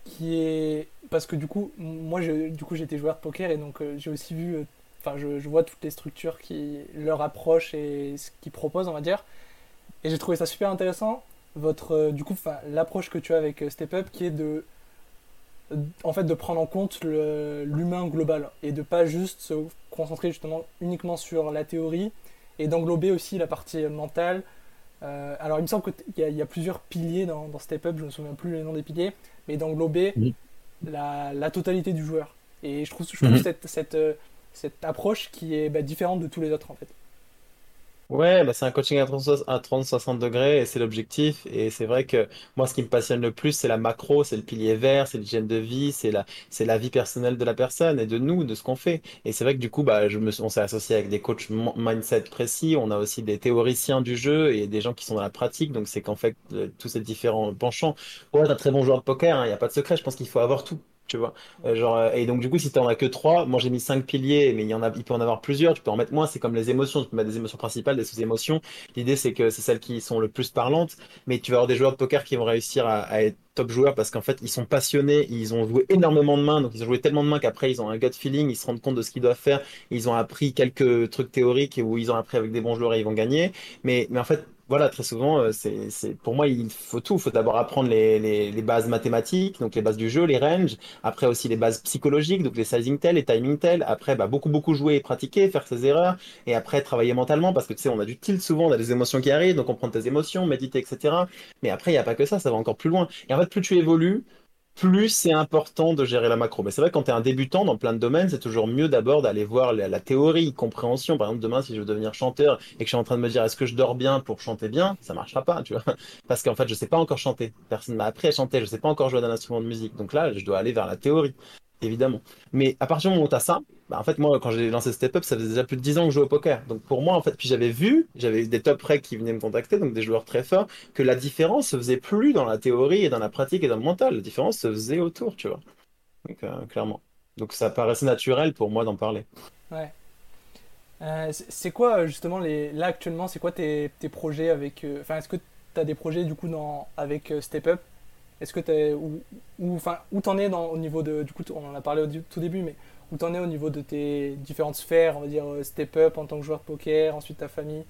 qui est parce que du coup, moi, je, du coup, j'étais joueur de poker et donc euh, j'ai aussi vu, euh, enfin, je, vois toutes les structures qui leur approchent et ce qu'ils proposent, on va dire, et j'ai trouvé ça super intéressant. Votre, euh, du coup, l'approche que tu as avec Step Up, qui est de en fait de prendre en compte l'humain global et de pas juste se concentrer justement uniquement sur la théorie et d'englober aussi la partie mentale. Euh, alors il me semble qu'il y, a- il y a plusieurs piliers dans, dans Step Up, je ne me souviens plus les noms des piliers, mais d'englober la, la totalité du joueur. Et je trouve, je trouve Mhm. cette, cette, euh, cette approche qui est bah, différente de tous les autres en fait. Ouais, bah c'est un coaching à 30, à 30-60 degrés et c'est l'objectif. Et c'est vrai que moi, ce qui me passionne le plus, c'est la macro, c'est le pilier vert, c'est l'hygiène de vie, c'est la, vie personnelle de la personne et de nous, de ce qu'on fait. Et c'est vrai que du coup, bah, on s'est associé avec des coachs mindset précis. On a aussi des théoriciens du jeu et des gens qui sont dans la pratique. Donc c'est qu'en fait, euh, tous ces différents penchants. Pour être un très bon joueur de poker, il n'y a pas de secret. Je pense qu'il faut avoir tout. Tu vois, Euh, genre, euh, et donc du coup, si t'en as que trois, moi j'ai mis cinq piliers, mais il y en a, il peut en avoir plusieurs. Tu peux en mettre moins. C'est comme les émotions. Tu peux mettre des émotions principales, des sous-émotions. L'idée, c'est que c'est celles qui sont le plus parlantes, mais tu vas avoir des joueurs de poker qui vont réussir à, être top joueurs parce qu'en fait, ils sont passionnés, ils ont joué énormément de mains, donc ils ont joué tellement de mains qu'après, ils ont un gut feeling, ils se rendent compte de ce qu'ils doivent faire, ils ont appris quelques trucs théoriques où ils ont appris avec des bons joueurs et ils vont gagner. Mais, mais en fait, voilà, très souvent, euh, c'est, c'est, pour moi, il faut tout. Il faut d'abord apprendre les, les, les bases mathématiques, donc les bases du jeu, les ranges. Après aussi les bases psychologiques, donc les sizing tell, les timing tell. Après, bah, beaucoup, beaucoup jouer et pratiquer, faire ses erreurs. Et après, travailler mentalement, parce que tu sais, on a du tilt souvent, on a des émotions qui arrivent, donc on prend tes émotions, méditer, etc. Mais après, il n'y a pas que ça, ça va encore plus loin. Et en fait, plus tu évolues, plus c'est important de gérer la macro. Mais c'est vrai, quand tu es un débutant dans plein de domaines, c'est toujours mieux d'abord d'aller voir la, la théorie, compréhension. Par exemple, demain, si je veux devenir chanteur et que je suis en train de me dire est-ce que je dors bien pour chanter bien, ça marchera pas, tu vois. Parce qu'en fait, je sais pas encore chanter. Personne m'a appris à chanter, je sais pas encore jouer d'un instrument de musique. Donc là, je dois aller vers la théorie. Évidemment. Mais à partir du moment où tu as ça, bah, en fait, moi, quand j'ai lancé Step Up, ça faisait déjà plus de 10 ans que je jouais au poker. Donc pour moi, en fait, puis j'avais vu, j'avais des top recs qui venaient me contacter, donc des joueurs très forts, que la différence se faisait plus dans la théorie et dans la pratique et dans le mental. La différence se faisait autour, tu vois. Donc euh, clairement. Donc ça paraissait naturel pour moi d'en parler. Ouais. Euh, c'est quoi justement les là actuellement c'est quoi tes, tes, projets avec euh, enfin est-ce que tu as des projets du coup dans avec Step Up? Est-ce que tu où enfin où t'en es dans au niveau de du coup on en a parlé au tout début mais où t'en es au niveau de tes différentes sphères, on va dire euh, step up en tant que joueur de poker, ensuite ta famille?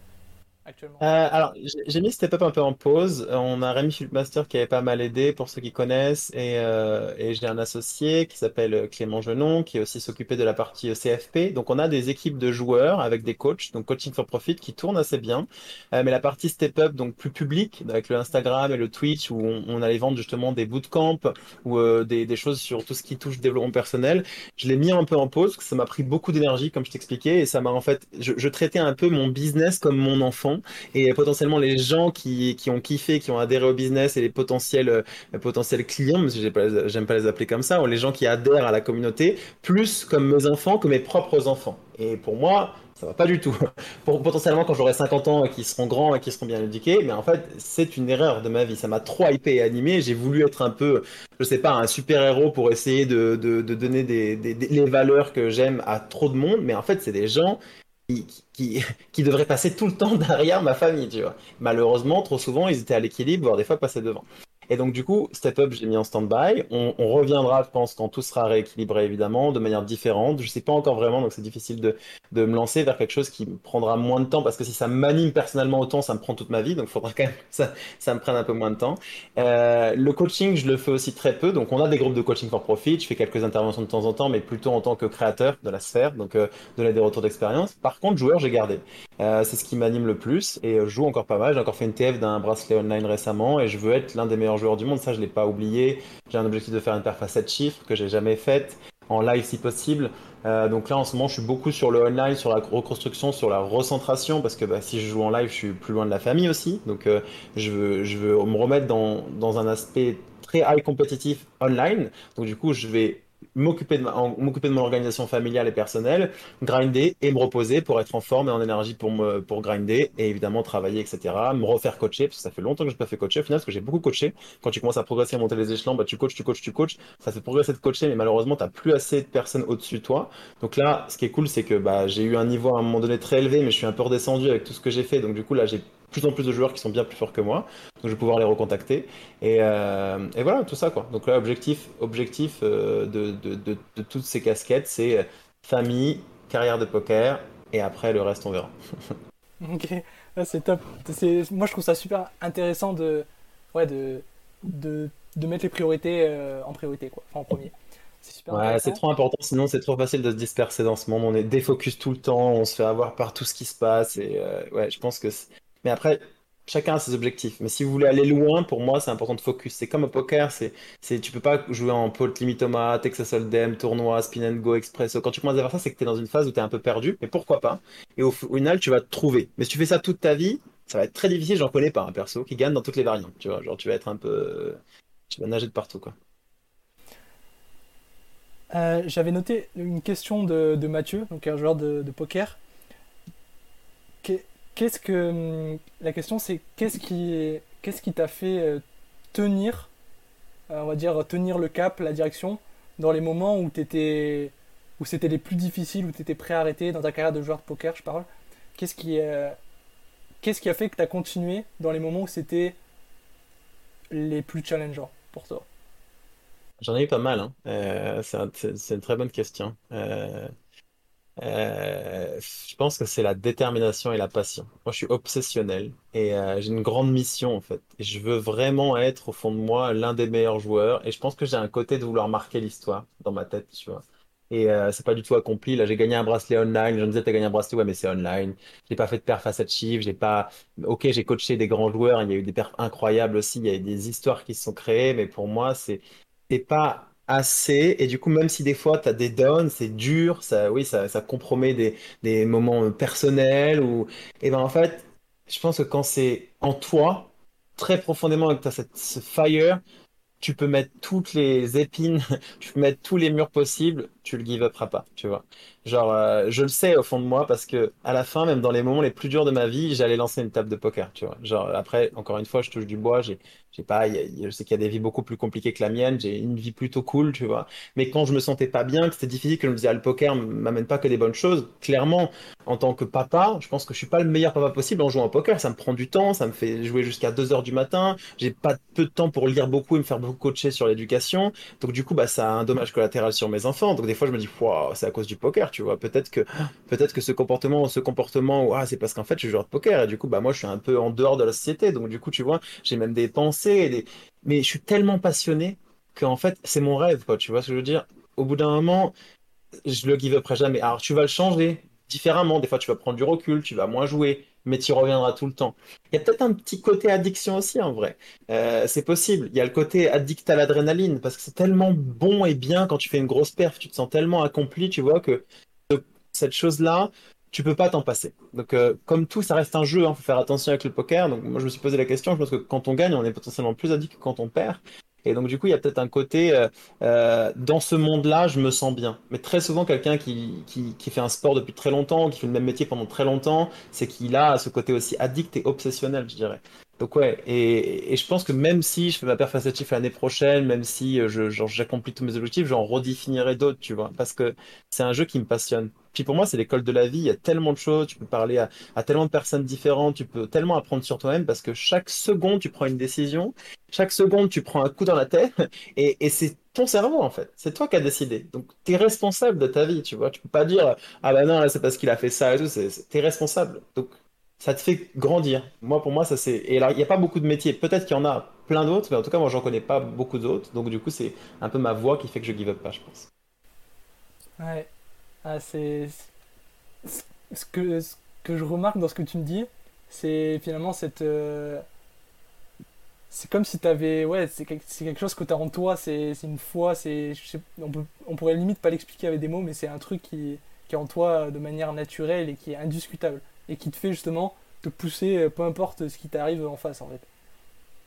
Euh, alors, j'ai mis Step Up un peu en pause. On a Rémi Philipmaster qui avait pas mal aidé pour ceux qui connaissent. Et, euh, j'ai un associé qui s'appelle euh, Clément Genon, qui aussi s'occupait de la partie CFP. Donc, on a des équipes de joueurs avec des coachs, donc Coaching for Profit, qui tournent assez bien. Mais la partie Step Up, donc plus publique, avec le Instagram et le Twitch, où on, allait vendre justement des bootcamps ou des, choses sur tout ce qui touche développement personnel, je l'ai mis un peu en pause parce que ça m'a pris beaucoup d'énergie, comme je t'expliquais. Et ça m'a en fait, je traitais un peu mon business comme mon enfant et potentiellement les gens qui, qui ont kiffé, qui ont adhéré au business et les potentiels, euh, potentiels clients, parce que j'aime pas les appeler comme ça, ou les gens qui adhèrent à la communauté, plus comme mes enfants que mes propres enfants. Et pour moi, ça va pas du tout. Potentiellement, quand j'aurai 50 ans et qu'ils seront grands et qu'ils seront bien éduqués, mais en fait, c'est une erreur de ma vie. Ça m'a trop hypé et animé. J'ai voulu être un peu, je sais pas, un super-héros pour essayer de, de, donner les valeurs que j'aime à trop de monde. Mais en fait, c'est des gens qui, qui, devraient passer tout le temps derrière ma famille, tu vois. Malheureusement, trop souvent, ils étaient à l'équilibre, voire des fois passaient devant. Et donc, du coup, Step Up, j'ai mis en stand-by. On, reviendra, je pense, quand tout sera rééquilibré, évidemment, de manière différente. Je sais pas encore vraiment, donc c'est difficile de, me lancer vers quelque chose qui me prendra moins de temps, parce que si ça m'anime personnellement autant, ça me prend toute ma vie, donc il faudra quand même que ça, me prenne un peu moins de temps. Euh, le coaching, je le fais aussi très peu. Donc, on a des groupes de coaching for profit. Je fais quelques interventions de temps en temps, mais plutôt en tant que créateur de la sphère, donc euh, donner des retours d'expérience. Par contre, joueur, j'ai gardé. Euh, c'est ce qui m'anime le plus et je joue encore pas mal. J'ai encore fait une TF d'un bracelet online récemment et je veux être l'un des meilleurs joueurs du monde. Ça, je l'ai pas oublié. J'ai un objectif de faire une perf à 7 chiffres que j'ai jamais faite en live si possible. Euh, donc là, en ce moment, je suis beaucoup sur le online, sur la reconstruction, sur la recentration parce que bah, si je joue en live, je suis plus loin de la famille aussi. Donc euh, je veux, je veux me remettre dans, dans un aspect très high compétitif online. Donc du coup, je vais m'occuper de, de mon organisation familiale et personnelle, grinder et me reposer pour être en forme et en énergie pour me, pour grinder et évidemment travailler, etc. Me refaire coacher parce que ça fait longtemps que je n'ai pas fait coacher au final parce que j'ai beaucoup coaché. Quand tu commences à progresser, à monter les échelons, bah, tu coaches, tu coaches, tu coaches. Ça fait progresser de coacher, mais malheureusement, tu n'as plus assez de personnes au-dessus de toi. Donc là, ce qui est cool, c'est que bah, j'ai eu un niveau à un moment donné très élevé, mais je suis un peu redescendu avec tout ce que j'ai fait. Donc du coup, là, j'ai plus en plus de joueurs qui sont bien plus forts que moi. Donc je vais pouvoir les recontacter. Et, euh, et voilà, tout ça quoi. Donc là, objectif, objectif euh, de, de, de, de toutes ces casquettes, c'est euh, famille, carrière de poker, et après le reste, on verra. Ok, Ouais, c'est top. Moi, je trouve ça super intéressant de, ouais, de, de, mettre les priorités euh, en priorité, quoi. Enfin, en premier. C'est super Ouais, c'est trop important, sinon c'est trop facile de se disperser dans ce monde. On est défocus tout le temps, on se fait avoir par tout ce qui se passe. Et ouais, je pense que. Mais après, chacun a ses objectifs. Mais si vous voulez aller loin, pour moi, c'est important de focus. C'est comme au poker, c'est, c'est, tu peux pas jouer en pot limitomat, Texas Hold'em, tournoi, spin and go, expresso. Quand tu commences à faire ça, c'est que tu es dans une phase où tu es un peu perdu. Mais pourquoi pas? Et au, final, tu vas te trouver. Mais si tu fais ça toute ta vie, ça va être très difficile. J'en connais pas un perso qui gagne dans toutes les variantes. Tu vois, genre tu vas être un peu, tu vas nager de partout, quoi. Euh, j'avais noté une question de, Mathieu, donc un joueur de poker. Qu'est- Qu'est-ce que hum, la question c'est qu'est-ce qui qu'est-ce qui t'a fait euh, tenir, euh, on va dire tenir le cap, la direction dans les moments où t'étais où c'était les plus difficiles, où t'étais prêt à arrêter dans ta carrière de joueur de poker, je parle? Qu'est-ce qui euh, qu'est-ce qui a fait que t'as continué dans les moments où c'était les plus challengeants pour toi? J'en ai eu pas mal, hein. C'est un- c'est- c'est une très bonne question. Euh, je pense que c'est la détermination et la passion. Moi, je suis obsessionnel et euh, j'ai une grande mission en fait. Je veux vraiment être au fond de moi l'un des meilleurs joueurs. Et je pense que j'ai un côté de vouloir marquer l'histoire dans ma tête, tu vois. Et euh, c'est pas du tout accompli. Là, j'ai gagné un bracelet online. Je me disais, t'as gagné un bracelet, ouais, mais c'est online. J'ai pas fait de perf à 7 chiffres. J'ai pas. Ok, j'ai coaché des grands joueurs. Il y a eu des perfs incroyables aussi. Il y a eu des histoires qui se sont créées. Mais pour moi, c'est pas assez. Et du coup, même si des fois, tu as des downs, c'est dur, ça, oui, ça, ça compromet des, des moments euh, personnels. Ou... Et ben en fait, je pense que quand c'est en toi, très profondément, et que tu as cette, ce fire, tu peux mettre toutes les épines, tu peux mettre tous les murs possibles, tu le give upras pas, tu vois. Genre, euh, je le sais au fond de moi parce que à la fin, même dans les moments les plus durs de ma vie, j'allais lancer une table de poker, tu vois. Genre, après, encore une fois, je touche du bois, j'ai, j'ai pas, je sais qu'il y a des vies beaucoup plus compliquées que la mienne, j'ai une vie plutôt cool, tu vois. Mais quand je me sentais pas bien, que c'était difficile, que je me disais, ah, le poker m'amène pas que des bonnes choses, clairement, en tant que papa, je pense que je suis pas le meilleur papa possible en jouant au poker. Ça me prend du temps, ça me fait jouer jusqu'à 2 heures du matin. J'ai pas peu de temps pour lire beaucoup et me faire beaucoup coacher sur l'éducation. Donc du coup, bah, ça a un dommage collatéral sur mes enfants. Donc des fois, je me dis, Ouah, c'est à cause du poker, tu vois. Peut-être que, peut-être que ce comportement ce comportement, c'est parce qu'en fait, je suis joueur de poker et du coup, bah, moi, je suis un peu en dehors de la société. Donc du coup, tu vois, j'ai même des pensées, des... mais je suis tellement passionné qu'en fait, c'est mon rêve, quoi. Tu vois ce que je veux dire? Au bout d'un moment, je le give uprai jamais. Alors, tu vas le changer différemment. Des fois, tu vas prendre du recul, tu vas moins jouer, mais tu reviendras tout le temps. Il y a peut-être un petit côté addiction aussi, en vrai. Euh, c'est possible. Il y a le côté addict à l'adrénaline, parce que c'est tellement bon et bien quand tu fais une grosse perf, tu te sens tellement accompli, tu vois, que cette chose-là, tu peux pas t'en passer. Donc, euh, comme tout, ça reste un jeu, il faut faire attention avec le poker. Donc, moi, je me suis posé la question, je pense que quand on gagne, on est potentiellement plus addict que quand on perd. Et donc, du coup, il y a peut-être un côté, euh, euh, dans ce monde-là, je me sens bien. Mais très souvent, quelqu'un qui, qui, fait un sport depuis très longtemps, qui fait le même métier pendant très longtemps, c'est qu'il a ce côté aussi addict et obsessionnel, je dirais. Donc, ouais, et, je pense que même si je fais ma perf l'année prochaine, même si euh, j'accomplis tous mes objectifs, j'en redéfinirai d'autres, tu vois, parce que c'est un jeu qui me passionne. Pour moi, c'est l'école de la vie, il y a tellement de choses, tu peux parler à, tellement de personnes différentes, tu peux tellement apprendre sur toi-même, parce que chaque seconde, tu prends une décision chaque seconde, tu prends un coup dans la tête et, c'est ton cerveau en fait. C'est toi qui as décidé. Donc, tu es responsable de ta vie, tu vois. Tu peux pas dire, ah bah non, c'est parce qu'il a fait ça et tout. C'est- t'es responsable. Donc, ça te fait grandir. Moi, pour moi, ça c'est. Et il n'y a pas beaucoup de métiers. Peut-être qu'il y en a plein d'autres, mais en tout cas, moi, j'en connais pas beaucoup d'autres. Donc, du coup, c'est un peu ma voix qui fait que je give up pas, je pense. Ouais. Ah, c'est ce que ce que je remarque dans ce que tu me dis, c'est finalement cette euh, c'est comme si t'avais ouais, c'est quelque, chose que t'as en toi, c'est une foi, c'est on pourrait limite pas l'expliquer avec des mots, mais c'est un truc qui qui est en toi de manière naturelle et qui est indiscutable et qui te fait justement te pousser euh, peu importe ce qui t'arrive en face en fait.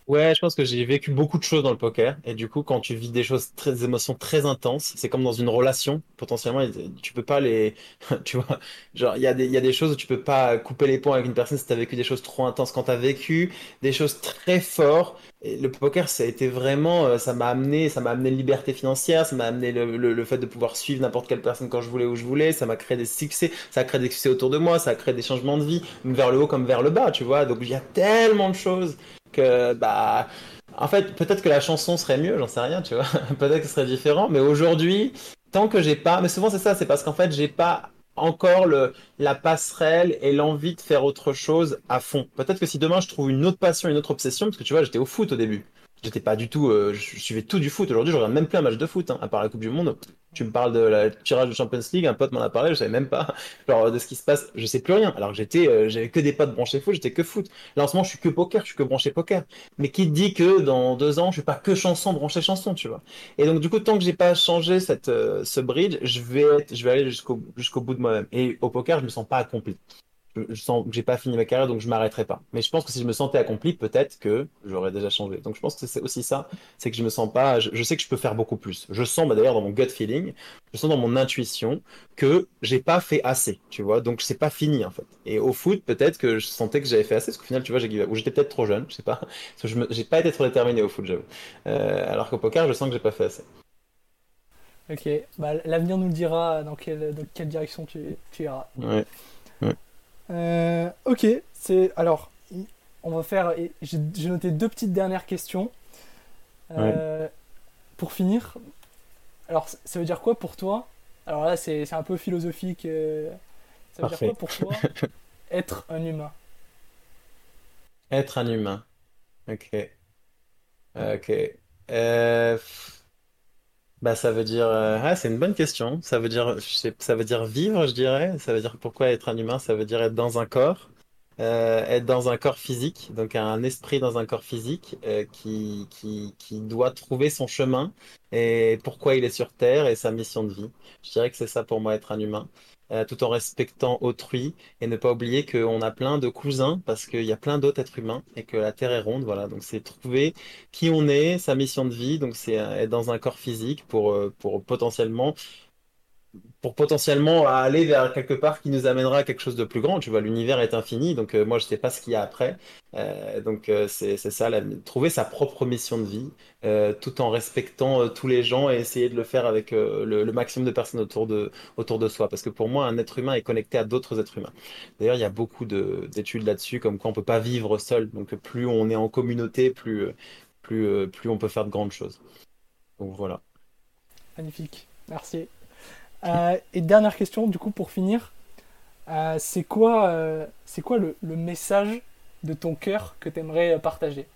Ouais, je pense que j'ai vécu beaucoup de choses dans le poker. Et du coup, quand tu vis des choses très, des émotions très intenses, c'est comme dans une relation. Potentiellement, tu peux pas les, tu vois, genre, il y a des, y a des choses où tu peux pas couper les ponts avec une personne si tu as vécu des choses trop intenses. Quand tu as vécu des choses très fortes, et le poker, ça a été vraiment, euh, ça m'a amené, ça m'a amené liberté financière, ça m'a amené le, le, le fait de pouvoir suivre n'importe quelle personne quand je voulais, où je voulais, ça m'a créé des succès, ça a créé des succès autour de moi, ça a créé des changements de vie, vers le haut comme vers le bas, tu vois. Donc, il y a tellement de choses que bah en fait peut-être que la chanson serait mieux j'en sais rien tu vois. Peut-être que ce serait différent mais aujourd'hui tant que j'ai pas mais souvent c'est ça c'est parce qu'en fait j'ai pas encore le la passerelle et l'envie de faire autre chose à fond. Peut-être que si demain je trouve une autre passion une autre obsession parce que tu vois j'étais au foot au début j'étais pas du tout euh, je suivais tout du foot aujourd'hui je regarde même plus un match de foot hein, à part la Coupe du Monde tu me parles de la tirage de Champions League un pote m'en a parlé je savais même pas genre de ce qui se passe je sais plus rien alors que j'étais euh, j'avais que des potes branchés foot j'étais que foot Là, en ce moment, je suis que poker, je suis que branché poker. Mais qui te dit que dans deux ans, je suis pas que chanson, branché chanson, tu vois. Et donc, du coup, tant que j'ai pas changé euh, ce bridge, je vais je vais aller jusqu'au jusqu'au bout de moi-même. Et au poker, je me sens pas accompli. Je, je sens que j'ai pas fini ma carrière, donc je m'arrêterai pas. Mais je pense que si je me sentais accompli, peut-être que j'aurais déjà changé. Donc, je pense que c'est aussi ça, c'est que je me sens pas, je, je sais que je peux faire beaucoup plus. Je sens, bah, d'ailleurs, dans mon gut feeling, je sens dans mon intuition que j'ai pas fait assez, tu vois. Donc, c'est pas fini, en fait. Et au foot, peut-être que je sentais que j'avais fait assez, parce qu'au final, tu vois, j'ai. Ou j'étais peut-être trop jeune, je sais pas. Parce que je j'ai pas été trop déterminé au foot, j'avoue. Euh, alors qu'au poker, je sens que j'ai pas fait assez. Ok, bah, l'avenir nous le dira dans quelle, dans quelle direction tu, tu iras. Ouais, ouais, Euh, ok, c'est alors on va faire. J'ai noté deux petites dernières questions ouais. Euh, pour finir. Alors, ça veut dire quoi pour toi? Alors là, c'est un peu philosophique. euh, ça veut dire quoi pour toi être un humain? Être un humain. Ok. Ok. Euh, bah, ça veut dire. euh, Ah, c'est une bonne question. Ça veut dire, je sais- ça veut dire vivre, je dirais. Ça veut dire pourquoi être un humain? Ça veut dire être dans un corps. Euh, être dans un corps physique, donc un esprit dans un corps physique euh, qui, qui, qui doit trouver son chemin et pourquoi il est sur Terre et sa mission de vie. Je dirais que c'est ça pour moi être un humain. euh, tout en respectant autrui et ne pas oublier qu'on a plein de cousins parce qu'il y a plein d'autres êtres humains et que la Terre est ronde. Voilà, donc c'est trouver qui on est, sa mission de vie. Donc c'est euh, être dans un corps physique pour, euh, pour potentiellement pour potentiellement aller vers quelque part qui nous amènera à quelque chose de plus grand. Tu vois, l'univers est infini, donc euh, moi je sais pas ce qu'il y a après. Euh, donc euh, c'est ça, trouver sa propre mission de vie, tout en respectant tous les gens et essayer de le faire avec le, maximum de personnes autour de autour de soi. Parce que pour moi, un être humain est connecté à d'autres êtres humains. D'ailleurs, il y a beaucoup de d'études là-dessus, comme quoi on peut pas vivre seul. Donc plus on est en communauté, plus plus plus on peut faire de grandes choses. Donc voilà. Magnifique, merci. Euh, et dernière question, du coup, pour finir, euh, c'est quoi, euh, c'est quoi le, message de ton cœur que tu aimerais partager?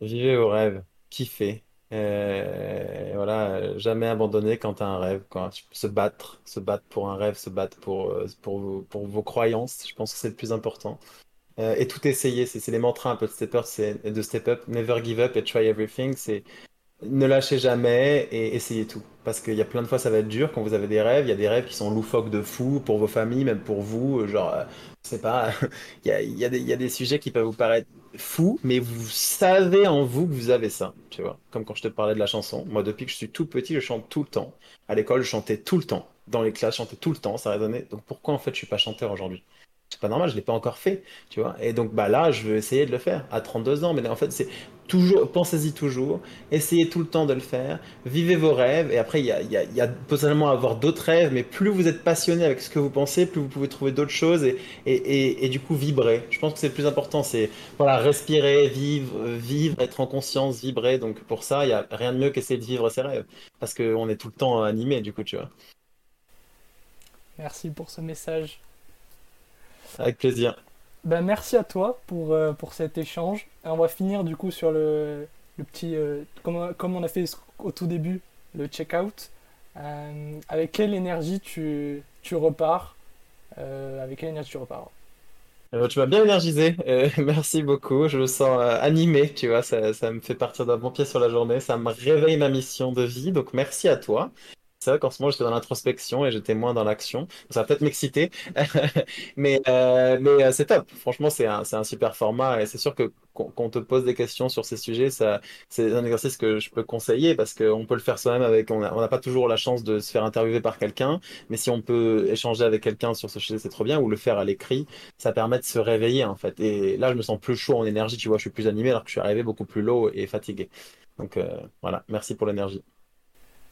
Vivez vos rêves, kiffez. Euh, voilà, jamais abandonner quand tu as un rêve, quoi. Se battre, se battre pour un rêve, se battre pour, pour, vos, pour vos croyances, je pense que c'est le plus important. Et tout essayer, c'est les mantras un peu de Step Up, c'est de Step Up, never give up et try everything, ne lâchez jamais et essayez tout. Parce qu'il y a plein de fois, ça va être dur quand vous avez des rêves. Il y a des rêves qui sont loufoques de fou pour vos familles, même pour vous. Genre, euh, sais pas, il y a, des, y a des sujets qui peuvent vous paraître fous, mais vous savez en vous que vous avez ça. Tu vois, comme quand je te parlais de la chanson. Moi, depuis que je suis tout petit, je chante tout le temps. À l'école, je chantais tout le temps. Dans les classes, je chantais tout le temps. Ça résonnait. Donc pourquoi en fait je suis pas chanteur aujourd'hui? C'est pas normal, je l'ai pas encore fait, tu vois. Et donc bah là, je veux essayer de le faire à 32 ans. Mais en fait, c'est toujours, pensez-y toujours, essayez tout le temps de le faire, vivez vos rêves. Et après, il y a, il y a, il y a potentiellement à avoir d'autres rêves, mais plus vous êtes passionné avec ce que vous pensez, plus vous pouvez trouver d'autres choses et, et, et, et du coup vibrer. Je pense que c'est le plus important, c'est voilà, respirer, vivre, vivre, être en conscience, vibrer. Donc pour ça, il y a rien de mieux qu'essayer de vivre ses rêves, parce qu'on est tout le temps animé, du coup, tu vois. Merci pour ce message. Avec plaisir. Ben, merci à toi pour, euh, pour cet échange. On va finir du coup sur le, le petit, euh, comme, comme on a fait au tout début, le check-out. Euh, avec quelle énergie tu, tu repars? Avec quelle énergie tu repars? Tu m'as bien énergisé, merci beaucoup. Je me sens animé, tu vois, ça, ça me fait partir d'un bon pied sur la journée, ça me réveille ma mission de vie, donc merci à toi. C'est vrai qu'en ce moment j'étais dans l'introspection et j'étais moins dans l'action. Ça va peut-être m'exciter, mais, euh, mais euh, c'est top. Franchement, c'est un, un super format et c'est sûr que qu'on te pose des questions sur ces sujets, c'est un exercice que je peux conseiller parce qu'on peut le faire soi-même avec. On n'a pas toujours la chance de se faire interviewer par quelqu'un, mais si on peut échanger avec quelqu'un sur ce sujet, c'est trop bien, ou le faire à l'écrit ça permet de se réveiller en fait. Et là, je me sens plus chaud en énergie, tu vois, je suis plus animé alors que je suis arrivé beaucoup plus low et fatigué. Donc euh, voilà, merci pour l'énergie.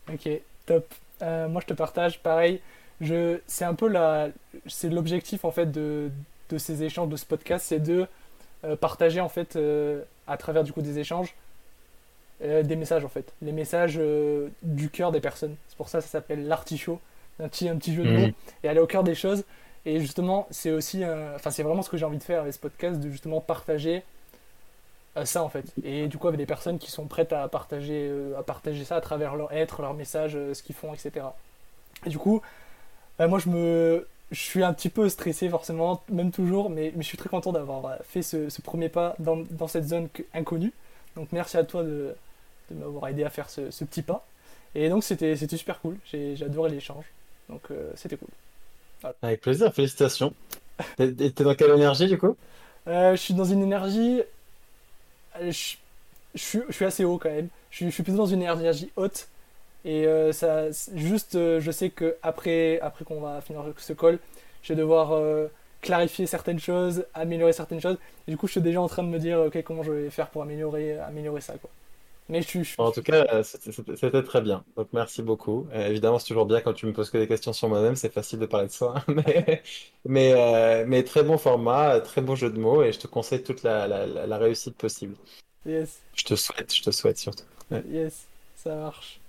Ok, top. Euh, moi, je te partage, pareil. Je, c'est un peu la, c'est l'objectif en fait de, de ces échanges, de ce podcast, c'est de euh, partager en fait euh, à travers du coup des échanges des messages en fait, les messages du cœur des personnes. C'est pour ça que ça s'appelle l'artichaut, un petit, un petit jeu de mots Mhm. et aller au cœur des choses. Et justement, c'est aussi, enfin, c'est vraiment ce que j'ai envie de faire avec ce podcast, de justement partager ça en fait. Et du coup, avec des personnes qui sont prêtes à partager, euh, à partager ça à travers leur être, leur message, euh, ce qu'ils font, etc. Et du coup, euh, moi, je me, je suis un petit peu stressé forcément, même toujours, mais, mais je suis très content d'avoir euh, fait ce, ce premier pas dans, dans cette zone que- inconnue. Donc, merci à toi de, de m'avoir aidé à faire ce, ce petit pas. Et donc, c'était, c'était super cool. J'ai, adoré l'échange. Donc, euh, c'était cool. Voilà. Avec plaisir, félicitations. T'es dans quelle énergie du coup? Euh, je suis dans une énergie. Euh, Je, suis, assez haut quand même. Je suis, plutôt dans une énergie haute. Et euh, ça, juste, euh, je sais que après, après qu'on va finir ce call, je vais devoir clarifier certaines choses, améliorer certaines choses. Et du coup, je suis déjà en train de me dire, ok, comment je vais faire pour améliorer, améliorer ça, quoi. Mais je suis, je- En tout cas, euh, c'était très bien. Donc merci beaucoup. Euh, évidemment, c'est toujours bien quand tu me poses que des questions sur moi-même, c'est facile de parler de soi. Mais, mais, euh, mais très bon format, très beau jeu de mots et je te conseille toute la, la, la la réussite possible. yes, Je te souhaite, je te souhaite surtout. Ouais. yes, ça marche.